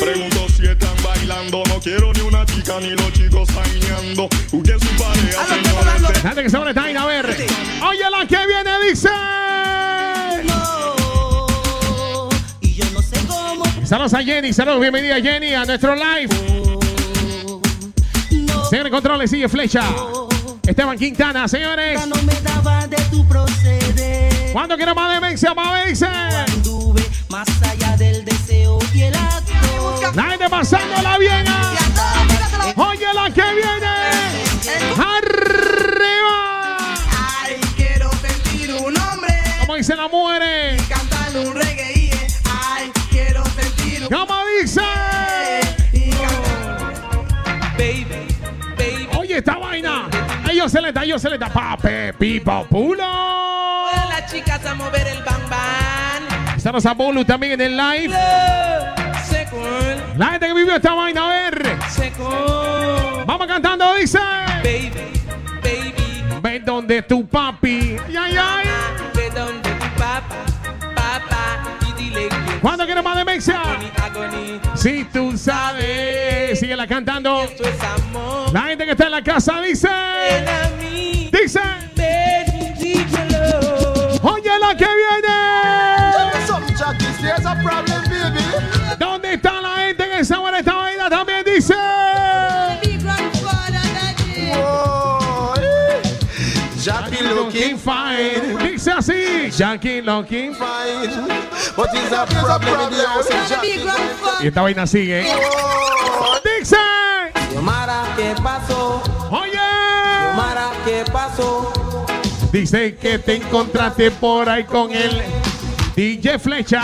Speaker 14: Pregunto si están bailando. No quiero ni una chica ni los chicos sañando. Busquen su pareja, señores.
Speaker 2: Gente que se pone esta vaina, a ver. Oye, la que viene dice. Saludos a Jenny, saludos, bienvenida Jenny a nuestro live. Señores, controles, sigue flecha. Esteban Quintana, señores.
Speaker 12: No me daba de tu proceder.
Speaker 2: ¿Cuándo quiero más demencia, más dice?
Speaker 12: Anduve más allá del deseo y el acto.
Speaker 2: La gente pasándola bien. ah. Oye, la que viene. Arriba.
Speaker 27: Ay, quiero sentir un hombre.
Speaker 2: Como dice la muere.
Speaker 27: Cantando un reggae. Ay, quiero sentir un
Speaker 2: ¿Cómo dice? Ellos se le da, ellos se le da. Pape, pipa, pulo.
Speaker 27: Todas las chicas a mover el bang.
Speaker 2: Estamos a Bolu también en el live. La gente que vivió esta vaina, a ver. Vamos cantando, dice.
Speaker 27: Baby, baby.
Speaker 2: Ve donde tu papi. Ay, ay, ay.
Speaker 27: Ve donde
Speaker 2: ¿Cuándo quieres más demencia? Si tú sabes. Síguela cantando. La gente que está en la casa dice.
Speaker 27: Dice. Oye
Speaker 2: la
Speaker 27: que viene. ¿Dónde
Speaker 2: está la gente que se en
Speaker 26: esta vaina? También dice. Oh, looking fine of Jackie.
Speaker 2: Y esta vaina sigue. Dixon.
Speaker 26: Yomara, ¿qué pasó?
Speaker 2: Oye.
Speaker 26: Yomara, ¿qué pasó?
Speaker 2: Dice que te encontraste por ahí con el DJ Flecha.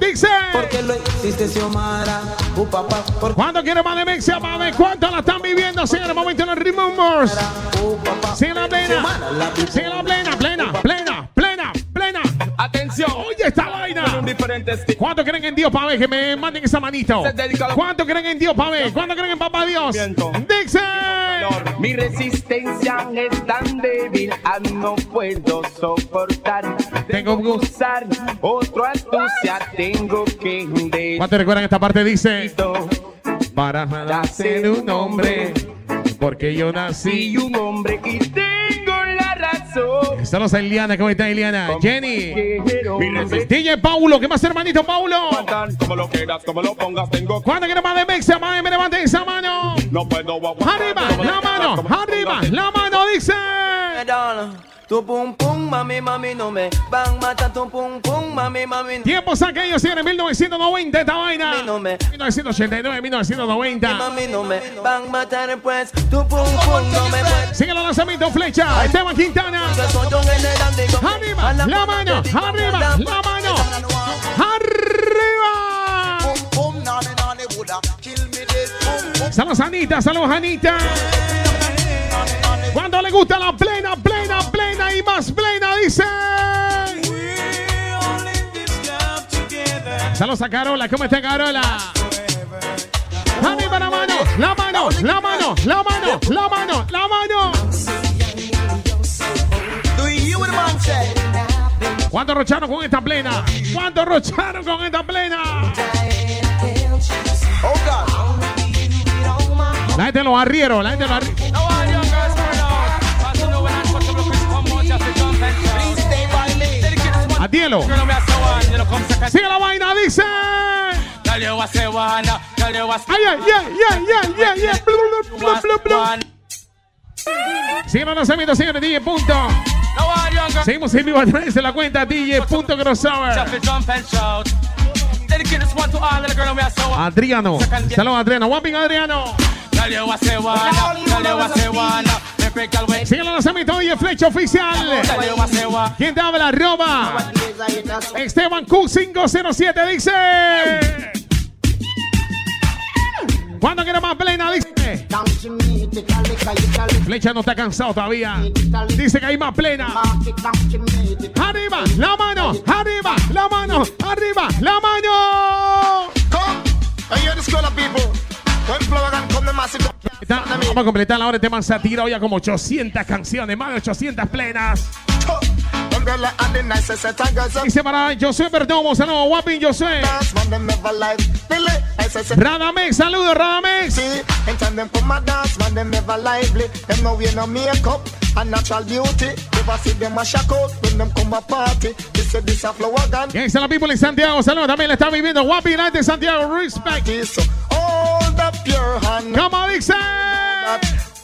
Speaker 2: Dice.
Speaker 26: ¿Por qué lo hiciste, Xiomara? Uh, papá, ¿por
Speaker 2: ¿Cuánto quiere más de Mexia, mami? ¿Cuánto la están viviendo? El momento en los Remembers. Sigue la plena. Sigue la plena, plena, plena. Atención. Oye, esta vaina. ¿Cuánto creen en Dios, ver? Que me manden esa manito. ¿Cuánto creen en Dios, ver? ¿Cuánto creen en Papá Dios? Dice.
Speaker 28: Mi resistencia es tan débil, ah, no puedo soportar.
Speaker 2: Tengo
Speaker 28: que usar otro astucia, tengo que
Speaker 2: ¿Cuánto recuerdan esta parte? Dice. Para ser un hombre, porque yo nací.
Speaker 28: Y un hombre y razón.
Speaker 2: Estamos a Iliana, ¿cómo está Iliana? Jenny. DJ Paulo, ¿qué más hermanito Paulo?
Speaker 14: Como lo quieras, como lo pongas, tengo.
Speaker 2: ¿Cuánto quiere más de Mexia? Mami, me levanten esa mano.
Speaker 14: No puedo aguantar.
Speaker 2: Arriba, la mano, arriba, la mano, dice.
Speaker 26: Tu pum pum, mami, mami, no me van mata tu pum pum, mami, mami.
Speaker 2: Tiempos aquellos, señores, 1990 esta vaina.
Speaker 26: No me,
Speaker 2: 1989, 1990.
Speaker 26: Mami, no me van matar pues. Tu pum pum, no me puedes.
Speaker 2: Sigue los lanzamientos, flecha. Esteban Quintana. Arriba, la mano, arriba, la mano. Arriba. Saludos Anita, saludos Anita. Cuando le gusta la plena, plena, y más plena, dice. Saludos a Carola, ¿cómo está Carola? Arriba la mano, la mano, la mano, la mano, la mano, la mano. ¿Cuánto rocharon con esta plena? ¿Cuánto rocharon con esta plena? La gente lo arriero, la gente lo arriero. Atielo. Sigue la vaina, dice. Ay, ay, ay, ay, ay, ay. Blu, Sigue los lanzamientos, señores, DJ punto. Seguimos en vivo a través de la cuenta DJ punto crossover. Adriano. Saludos, Adriano. Wapping, Adriano. Sigue los lanzamientos hoy Flecha Oficial. ¿Quién te habla? Arroba. Esteban Q507 dice. ¿Cuándo quiere más plena? Dice. Flecha no está cansado todavía. Dice que hay más plena. Arriba, la mano. Arriba, la mano. Arriba, la mano. Está- vamos a completar la hora de tema Satira. Hoy a como 800 canciones, más de 800 plenas. Dice para Josué Perdomo, saludos, Wapping Josué. Radamex, saludos, Radamex.
Speaker 26: And time them for my dance, man, them never lively. Them no wear no makeup and natural beauty. Never see them a shack out when them come a party. They say this a flower gun.
Speaker 2: ¿Quién está la people en Santiago? Saludos, también le está viviendo Wapping la gente de Santiago. Respect. Como dice.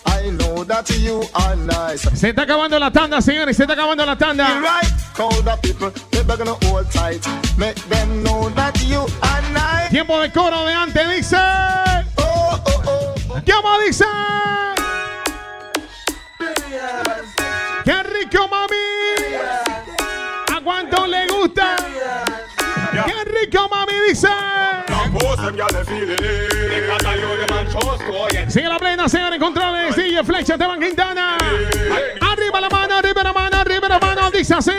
Speaker 26: I know that you are nice.
Speaker 2: Se está acabando la tanda, señores. Se está acabando la tanda.
Speaker 26: right, call the people, they begging to hold tight. Make them know that you are nice.
Speaker 2: Tiempo de coro de antes, dice.
Speaker 26: Oh, oh, oh.
Speaker 2: ¿Cómo dice? ¡Qué rico, mami! ¿A cuánto le gusta? ¡Qué rico, mami! Dice. Sigue la plena, señores, controles. DJ Flecha, Esteban Quintana. Arriba la mano, arriba la mano, arriba la mano. Dice así.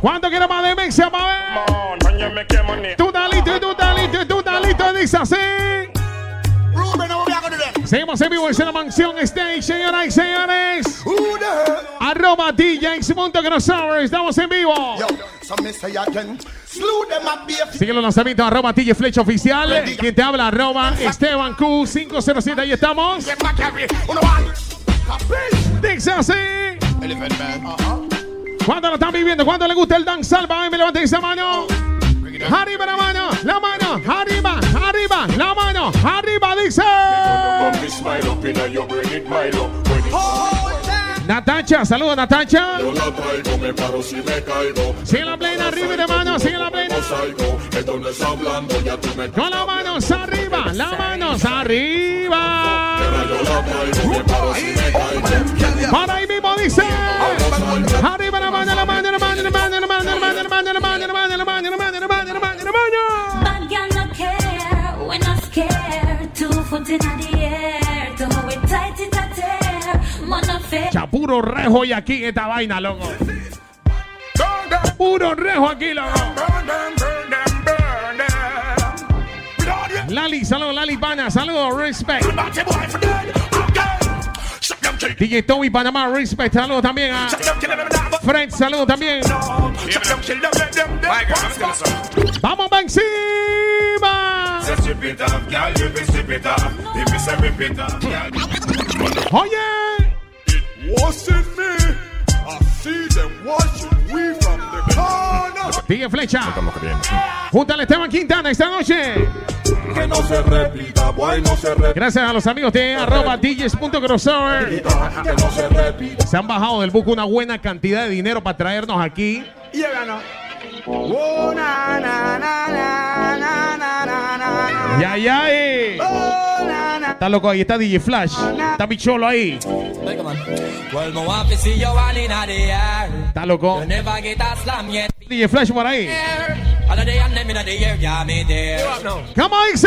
Speaker 2: ¿Cuánto quiere más de Mexia, mami? Tú dalito, tú dalito, tú dalito. Dice así. Seguimos en vivo en la mansión stage, señoras y señores. Arroba DJs.crossover. Estamos en vivo. Sigue los lanzamientos, arroba TJ Flecha Oficial. Quien te habla, arroba Esteban Q507. Ahí estamos. Dice así. ¿Cuánto lo están viviendo? ¿Cuánto le gusta el danzal? Vamos, me levanten esa mano. Arriba la mano, la mano, arriba, arriba, la mano, arriba, dice. Natacha, saludos Natacha.
Speaker 14: Yo la traigo, me paro si me caigo.
Speaker 2: Sigue la plena, arriba de mano, sigue la plena.
Speaker 14: Esto no es hablando, ya tú me
Speaker 2: Con las manos arriba, las manos arriba. Para ahí mismo dice. Arriba la mano, la mano, la mano, la mano, la mano, puro rejo y aquí esta vaina, loco. Puro rejo aquí, loco. Lali, saludos, Lali Pana, saludos, respect. DJ Toby Panamá, respect, saludo también a Fred, saludo también. Vamos para encima. Oye. DJ Flecha. Júntale Esteban Quintana esta noche. Gracias a los amigos de arroba DJs.crossover.
Speaker 14: No se
Speaker 2: han bajado del buco una buena cantidad de dinero para traernos aquí.
Speaker 22: Y ya ganó.
Speaker 2: Ya, ya, eh. está loco ahí, está DJ Flash. Está Micholo ahí. Está loco. DJ Flash por ahí.
Speaker 29: All of the and them in the air, yeah, me there.
Speaker 2: Come on, dice.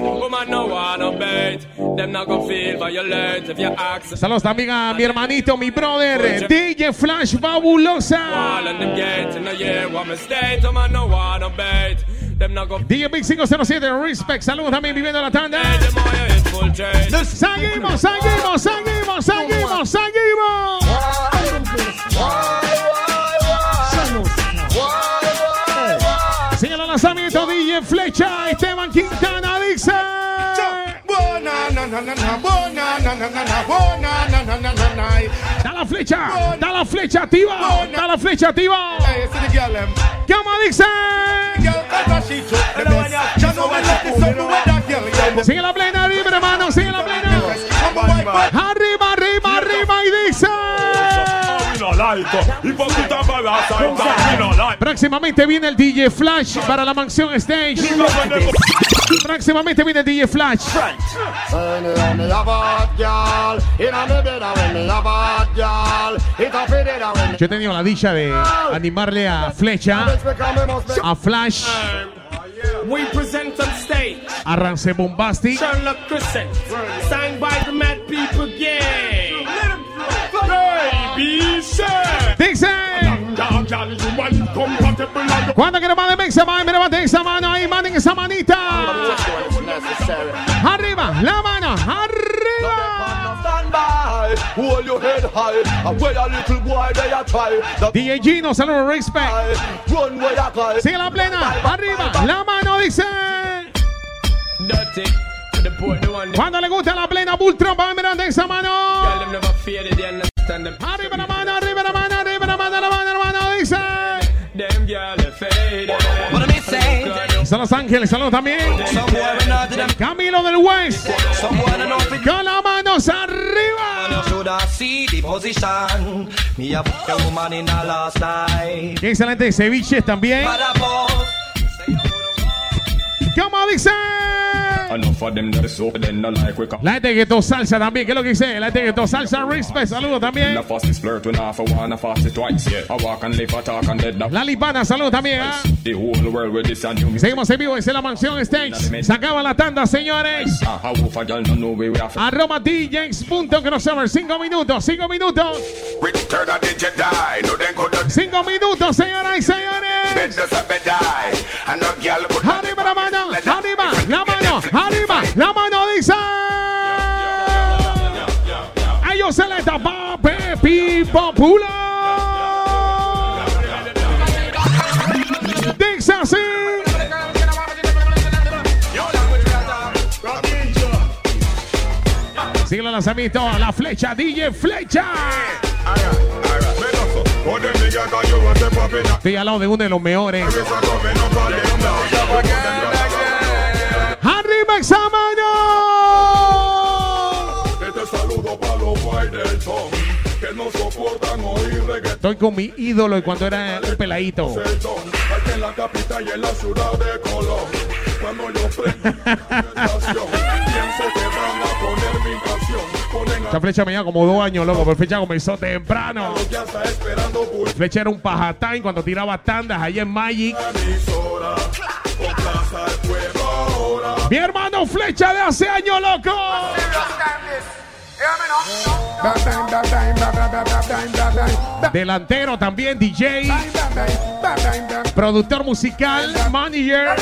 Speaker 1: Woman no wanna bait. Them not gonna feel violent if you ask.
Speaker 2: Saludos también a mi hermanito, mi brother, DJ Flash Fabulosa.
Speaker 1: All and them gates in the year, what mistake. Woman no wanna bait. Them not gonna
Speaker 2: DJ Big 507, Respect. Saludos también viviendo la tanda. Seguimos, seguimos, seguimos, seguimos, seguimos. Quintana dice. Da la flecha, da la flecha activa, da la flecha activa.
Speaker 22: ¿Qué
Speaker 2: más dice? Sigue la plena, libre hermano, sigue la plena. Arriba, arriba, arriba y dice. Y por. Próximamente viene el DJ Flash para la mansión stage. Próximamente viene el DJ Flash. Yo he tenido la dicha de animarle a Flecha, a Flash.
Speaker 30: We present on stage.
Speaker 2: Arrance Bombastic.
Speaker 30: Sherlock Crescent. Sang by the mad people.
Speaker 2: Cuando que vale Mix se va, levanten esa mano ahí, manden esa manita. Arriba, la mano, arriba. DJ Gino, saludos, respect. Sigue la plena, arriba, la mano dice. Cuando le gusta la plena, Bull Trump, levanten esa mano. Arriba la mano, arriba la mano, arriba la mano, la mano, la mano dice. Los Ángeles, saludos también. Camilo del West. Con las manos arriba. Qué excelente ceviches también. ¿Cómo dice? La gente que to salsa también, ¿qué es lo que dice? La gente que to salsa, respect, saludo también. La Lipana, saludo también.
Speaker 14: ¿eh?
Speaker 2: Seguimos en vivo, es en la mansión Stage. Se acaba la tanda, señores. Arroba DJs.crossover, 5 minutos, 5 minutos. 5 minutos, señoras y señores
Speaker 14: a
Speaker 2: la mano, arriba, la mano, arriba, la mano dice. Ellos se les tapa Pepi Popular. Dice así. Sigue el lanzamiento, la flecha, DJ Flecha. Estoy al lado de uno de los mejores. ¡Arriba esa mano!
Speaker 14: Este saludo para los guaydes. sueltón, que no soportan oír reggaetón.
Speaker 2: Estoy con mi ídolo de cuando era un peladito.
Speaker 14: Aquí en la capital y en la ciudad de Colón. Cuando yo prendo mi estación, pienso que van a
Speaker 2: Esta flecha me lleva como dos años, loco, pero flecha comenzó temprano. Flecha era un pajatán cuando tiraba tandas ahí en Magic. Mi hermano Flecha de hace años, loco. Delantero también, DJ, productor musical, manager.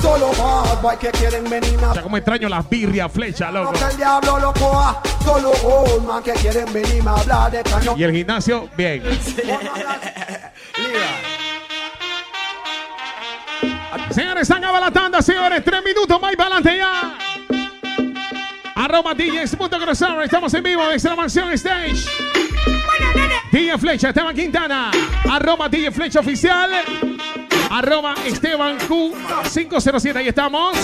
Speaker 31: Solo bad boy que quieren venir a
Speaker 2: O sea, como extraño las birrias, Flecha, loco.
Speaker 31: que el diablo lo coja. Solo old man que quieren venir a hablar de cañón.
Speaker 2: Y el gimnasio, bien. Señores, están acaba la tanda, señores. Tres minutos más para adelante ya. Arroba DJs.crossover. Estamos en vivo desde la mansión Stage. DJ Flecha, Esteban Quintana. Arroba DJ Flecha Oficial. Arroba Esteban Q507. Ahí estamos.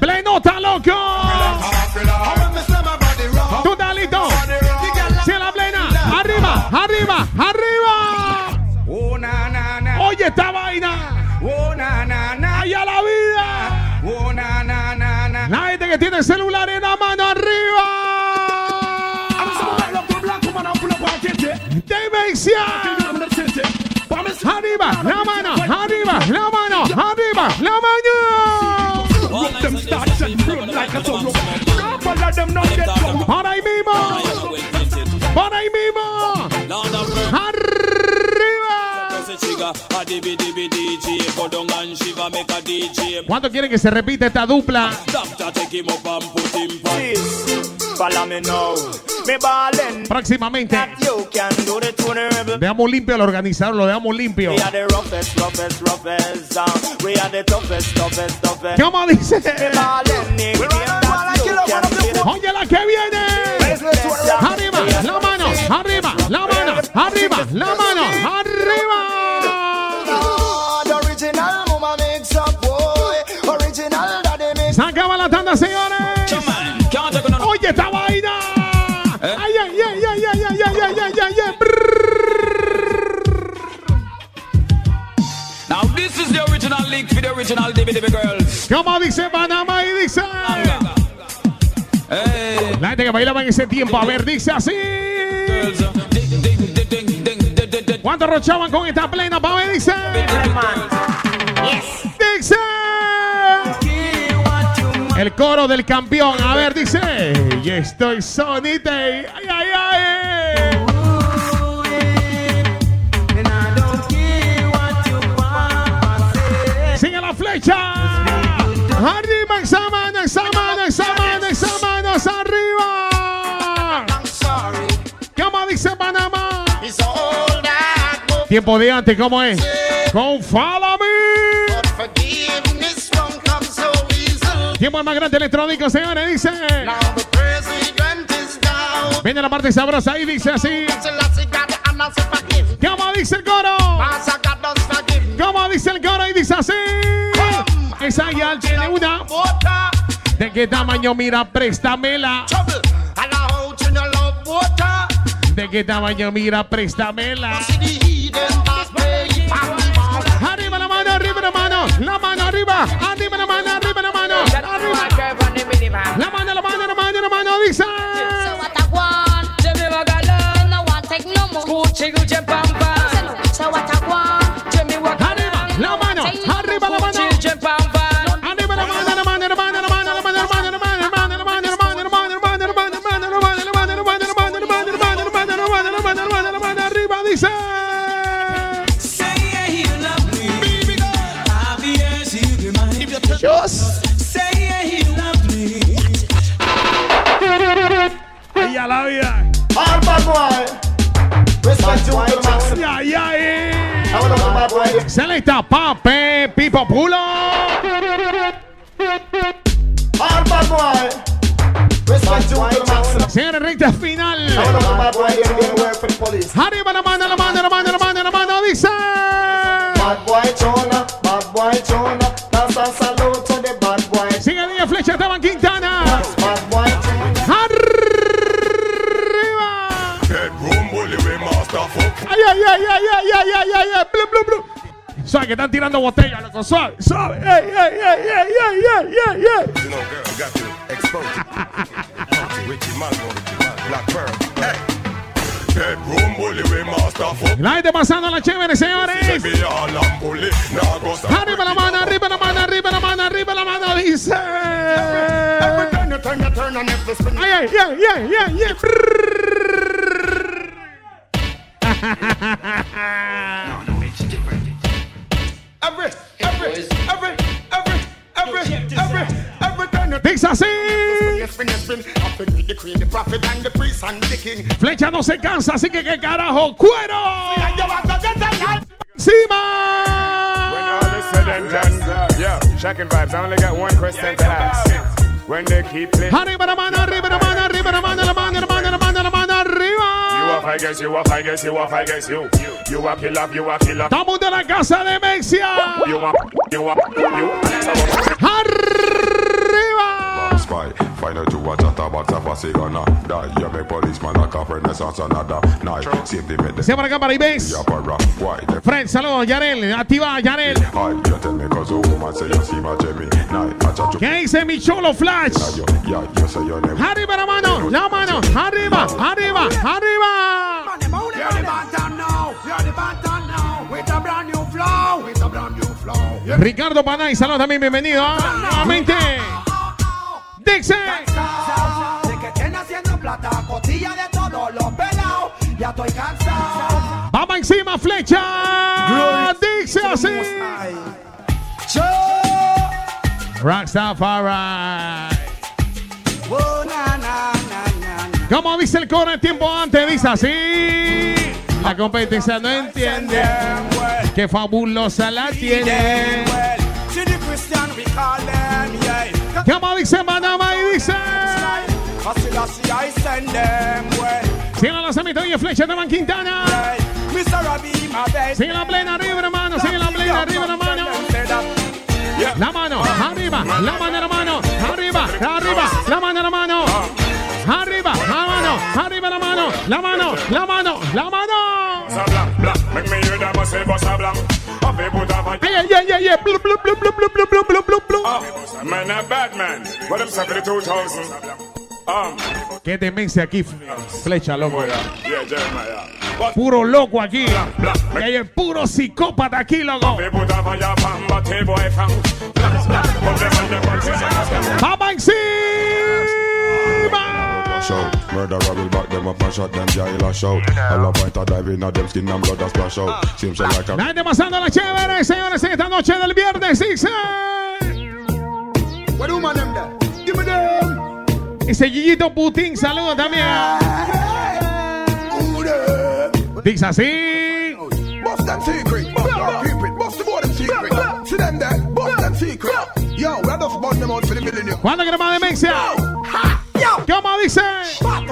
Speaker 2: Plenota, loco. Tú, Dalito. Si la plena. Arriba, arriba, arriba. Oye esta vaina. Allá la vida. La gente que tiene celular en la mano arriba. Demencia arriba la mano, arriba la mano, arriba la mano. Rock Por ahí mismo. Por ahí mismo. Arriba. ¿Cuánto quieren que se repita esta dupla?
Speaker 32: Follow me now. Me ballin'.
Speaker 2: Próximamente.
Speaker 32: You can do the tuning rebel.
Speaker 2: Dejamos limpio al organizador, lo dejamos limpio.
Speaker 32: We are the roughest, roughest, roughest. Uh, we are the toughest, toughest, toughest.
Speaker 2: ¿Cómo dice?
Speaker 32: Me ballin'.
Speaker 2: Oye la que viene. Arriba, la mano, arriba, la mano, arriba, la mano, arriba.
Speaker 31: The original mama mix up, boy. Original daddy mix
Speaker 2: Se acaba la tanda, señores.
Speaker 11: Original.
Speaker 2: ¿Cómo dice Panamá y dice? La gente que bailaba en ese tiempo, a ver, dice así. ¿Cuántos rochaban con esta plena pa' ver? Dice. El coro del campeón. A ver, dice. Y estoy sonite. Flecha. Arriba mano, esa mano, esa arriba. ¿Cómo dice Panamá? Tiempo de antes, ¿cómo es? Con Follow Me. Tiempo más grande electrónico, señores, dice. Viene la parte sabrosa y dice así. ¿Cómo dice el coro? ¿Cómo dice el coro y dice así? Esa ya tiene una. ¿De qué tamaño? Mira, préstamela. ¿De qué tamaño? Mira, préstamela. Arriba la mano, arriba la mano, la mano arriba, arriba la mano, arriba la mano, arriba. La mano, la mano, la mano, la mano, dice. muchachos. Ella la vida. Ay, ay, eh. Selecta pape, pipo pulo. Señores, recta final. Arriba la mano, la mano, la mano, la mano, la mano, dice.
Speaker 31: Bad boy chona, bad boy chona.
Speaker 2: que están tirando botellas, loco. Suave, suave. Ey, ey, ey, ey, ey, ey, ey,
Speaker 14: You know, girl, got to
Speaker 2: La gente pasando la chévere, señores. Arriba la mano, arriba la mano, arriba la mano, arriba la mano, dice. Ay, ay, ay, ay, ay,
Speaker 26: every, every,
Speaker 2: Flecha no se cansa, así que qué carajo, cuero.
Speaker 33: Sima. Yo, shocking vibes. Only got one question to ask. When they keep.
Speaker 2: Arriba la mano, arriba la mano, arriba. fight against
Speaker 33: you, you, you. You you
Speaker 2: casa de Mexia.
Speaker 33: You you you.
Speaker 2: Arriba.
Speaker 14: Find out you a chat about a gonna die. You make policeman a night. The...
Speaker 2: Se para acá para Ibes. Saludos, Yarel. Activa, Yarel. ¿Qué dice mi cholo Flash? Arriba la mano, la mano. Arriba, arriba, arriba. Ricardo Panay, saludos también, bienvenido. Nuevamente. Nuevamente. Dixie.
Speaker 26: De que estén haciendo plata, costilla de todos los pelados. Ya estoy cansado.
Speaker 2: Vamos encima, flecha. Dice así.
Speaker 26: Oh, na, na, na.
Speaker 2: Como dice el coro el tiempo antes, dice así. La competencia no entiende. Qué fabulosa la tiene. Como dice Manama y dice. Sigue la lanzamiento y flecha de Van Quintana. Sigue la plena arriba, hermano. Sigue la plena arriba, hermano. La mano, arriba, la mano, la mano, arriba, arriba, la mano, la mano, arriba, la mano, arriba, la mano, la mano, la mano, la mano.
Speaker 33: Bust a blank, blank. Make me hear them a say bust a blank. Up they put up a
Speaker 2: Ay, ay, ay, ay, ay, blu, blu, blu, blu, blu, blu, blu, blu, blu, blu.
Speaker 33: up. Man, a bad man. What them say for the 2000? Um,
Speaker 2: Qué demencia aquí, flecha, loco.
Speaker 33: yeah, Jeremiah.
Speaker 2: Puro loco aquí. Y hay el puro psicópata aquí, loco. Vamos encima.
Speaker 14: Show. Murder will back them up and shot them jail a shout. All a point of dive in them skin and blood a splash out. Seems like a
Speaker 2: La gente pasando la chévere, señores, en esta noche del viernes, dice.
Speaker 26: What do man them there? Give me them.
Speaker 2: Ese Gillito Putin, saludos también. Dice así.
Speaker 26: Bust them secret. Bust them secret. Bust the boy them secret. See them there. Bust them secret. Yo, we are just bust them out for the millennium.
Speaker 2: ¿Cuándo que más de Mexia?
Speaker 26: Ha! Yo!
Speaker 2: ¿Cómo dice?
Speaker 26: Them.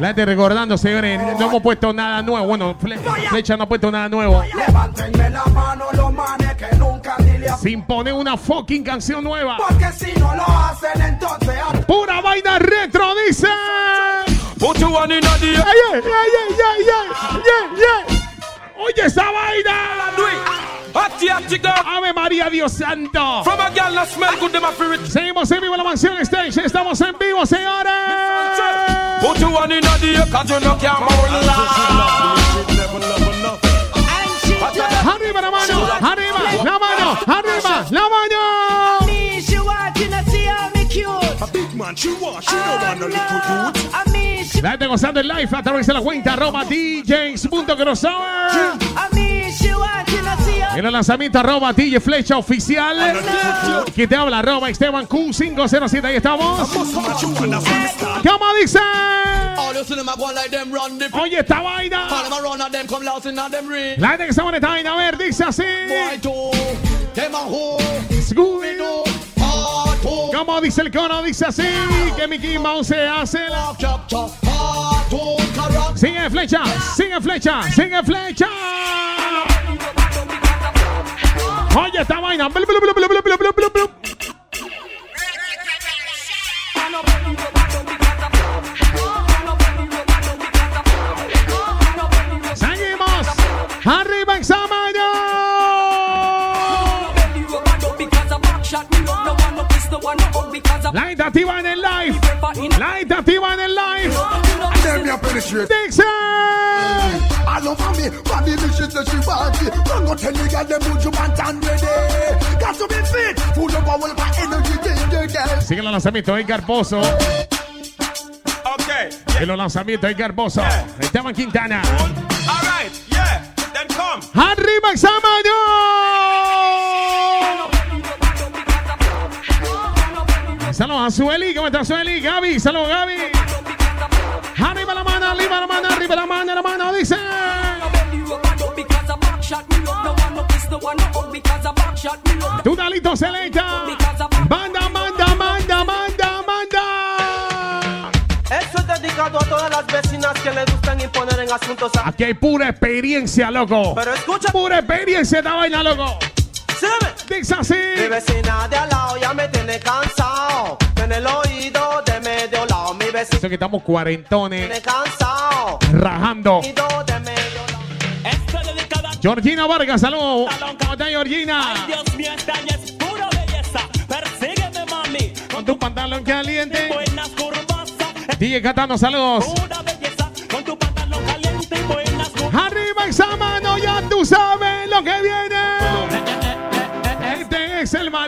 Speaker 2: La gente recordando, señores, no hemos puesto nada nuevo. Bueno, Fle- Flecha no ha puesto nada nuevo.
Speaker 26: Levántenme la mano los manes que nunca ni le
Speaker 2: Sin poner una fucking canción nueva.
Speaker 26: Porque si no lo hacen, entonces
Speaker 2: Pura vaina retro, dice.
Speaker 33: Put you one in the
Speaker 2: Ay, ay, ay, ay, ay, ay, ay, ay. Oye esa vaina. Ave María, Dios santo.
Speaker 1: From a girl that smell good, them a feel it.
Speaker 2: Seguimos en vivo en la mansión stage. Estamos en vivo, señores.
Speaker 1: Put you one in the air, cause you know can't
Speaker 26: man, she want, she don't want no little youth. I mean, she,
Speaker 2: La gente gozando en live a través de la cuenta arroba DJs.crossover.
Speaker 26: I mean, she want to see how
Speaker 2: En el lanzamiento arroba DJ Flecha Oficial. Que te habla arroba Esteban Q507. Ahí estamos. ¿Cómo dice? Oye esta vaina. La gente que está en esta vaina, a ver, dice así.
Speaker 11: Boy
Speaker 2: como dice el coro, dice así: que Mickey Mouse se hace la. Sigue flecha, sigue flecha, sigue flecha. Oye, esta vaina. Blu, Seguimos. Arriba, examen. La activa en el live. La activa en el live. Dixon.
Speaker 14: All over me, body me shit that she want it. Run go tell the girl them would you want and ready. Got to be fit, full of power, my energy, danger, girl.
Speaker 2: Sigue los lanzamientos Edgar Pozo.
Speaker 34: Okay.
Speaker 2: En los lanzamientos Edgar Pozo. Esteban Quintana.
Speaker 34: All right. Yeah. Then come.
Speaker 2: Arriba Examaño. Saludos a Sueli, ¿cómo está Sueli? Gaby, saludos Gaby. Arriba la mano, arriba la mano, arriba la mano, la mano, dice. Tu Dalito Selecta. Banda, manda, manda, manda, manda.
Speaker 32: Eso es dedicado a todas las vecinas que le gustan imponer en asuntos.
Speaker 2: Aquí hay pura experiencia, loco.
Speaker 32: Pero escucha.
Speaker 2: Pura experiencia esta vaina, loco. Dice así.
Speaker 32: Mi vecina de al lado ya me tiene cansado. En el oído de medio lado. Mi vecina
Speaker 2: Eso que estamos cuarentones,
Speaker 32: tiene cansado.
Speaker 2: rajando.
Speaker 32: Oído de medio lado.
Speaker 2: Georgina Vargas, saludos. ¿Cómo está Georgina?
Speaker 23: Dios mío, esta ya es pura belleza. Persígueme, mami.
Speaker 2: Con tu pantalón caliente.
Speaker 23: Buenas curvas.
Speaker 2: DJ Catano, saludos.
Speaker 23: Pura belleza. Con tu pantalón caliente y buenas curvas.
Speaker 2: Arriba esa mano, ya tú sabes lo que viene.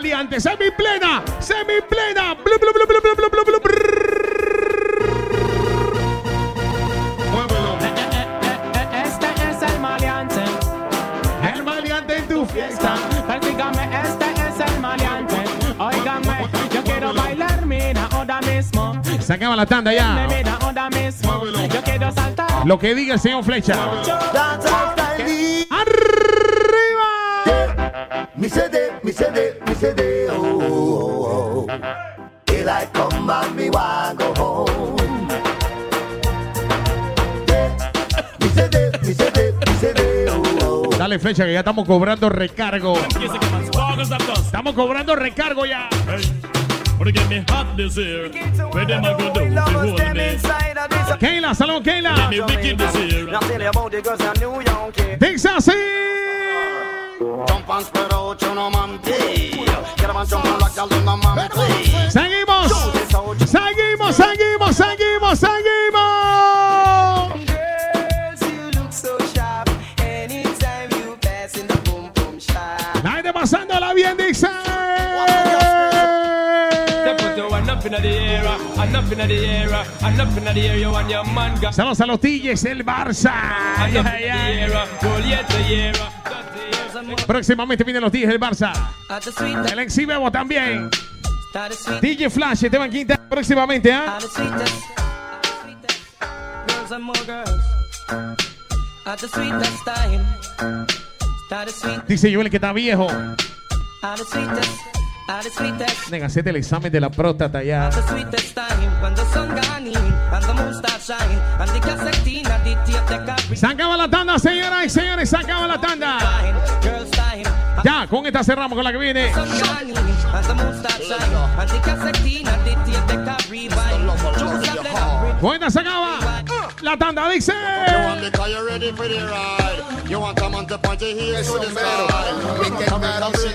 Speaker 2: Maleante, semiplena, semiplena. Blu, blu, blu, blu,
Speaker 35: Este es el maleante.
Speaker 2: El maleante en tu fiesta.
Speaker 35: Este es el maleante. Óigame, yo quiero bailar, mira, ahora mismo.
Speaker 2: Se acaba la tanda ya.
Speaker 35: Yo quiero saltar.
Speaker 2: Lo que diga el señor Flecha. Arriba.
Speaker 31: Mi CD.
Speaker 2: Dale fecha que ya estamos cobrando recargo. Estamos cobrando recargo ya.
Speaker 11: Kayla, salón Kayla.
Speaker 2: Dice. Seguimos, seguimos, seguimos, seguimos, seguimos. Aire pasándola bien, dice. Saludos a los DJs, el Barça. Próximamente vienen los DJs del Barça. El Enxi Bebo también. DJ Flash, Esteban Quinta, próximamente, ¿ah?
Speaker 12: ¿eh?
Speaker 2: Dice Joel que está viejo. Venga, el examen de la próstata ya. Se acaba la tanda, señoras y señores, se acaba la tanda. Ya, con esta cerramos con la que viene. Buena, se acaba. La tanda dice.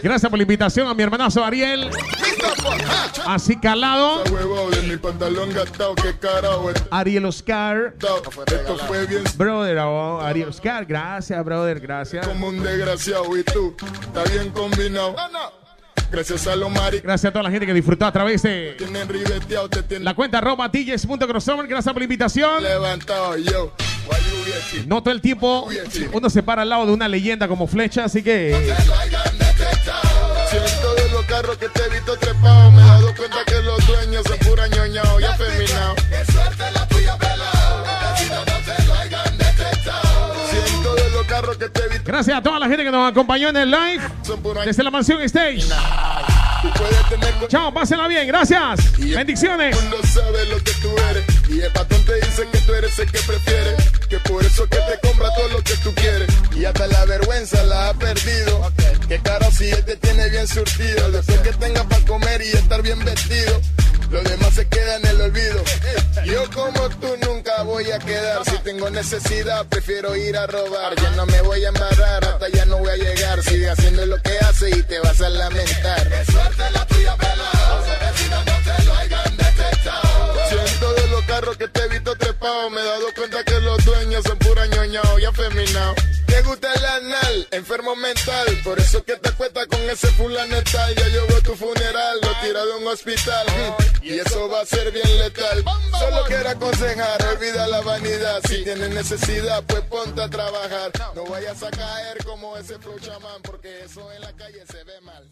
Speaker 2: Gracias por la invitación a mi hermanazo Ariel. Así calado. Ariel Oscar. Brother, oh, Ariel Oscar, gracias, brother, gracias.
Speaker 14: Como un desgraciado y tú, está bien combinado. Gracias a los mari
Speaker 2: Gracias a toda la gente que disfrutó a través de la cuenta arroba DJs.crossover. Gracias por la invitación.
Speaker 14: levantado yo.
Speaker 2: No todo el tiempo uno se para al lado de una leyenda como flecha, así que
Speaker 14: Siento de los carros que te he visto trepado. Me he dado cuenta que los dueños son pura ñoñao y afeminado.
Speaker 2: Gracias a toda la gente que nos acompañó en el live desde la mansión Stage. Chao, pásenla bien, gracias. Bendiciones.
Speaker 14: mundo sabe lo que tú eres Y el patrón te dice que tú eres el que prefiere Que por eso que te compra todo lo que tú quieres Y hasta la vergüenza la ha perdido Que caro si él te tiene bien surtido Después que tenga para comer y estar bien vestido los demás se quedan en el olvido. Yo como tú nunca voy a quedar. Si tengo necesidad, prefiero ir a robar. Ya no me voy a amarrar, hasta ya no voy a llegar. Sigue haciendo lo que hace y te vas a lamentar. Suerte la tuya, pelado. no que te he visto trepado. Me he dado cuenta que los dueños son pura ñoñao y afeminao. Te gusta el anal, enfermo mental. Por eso que te cuesta con ese fulanetal. Ya yo tu funeral, lo tira de un hospital. Oh, hmm, y eso va a ser bien letal. Solo quiero aconsejar, olvida la vanidad. Si tienes necesidad, pues ponte a trabajar. No vayas a caer como ese flow chamán, porque eso en la calle se ve mal.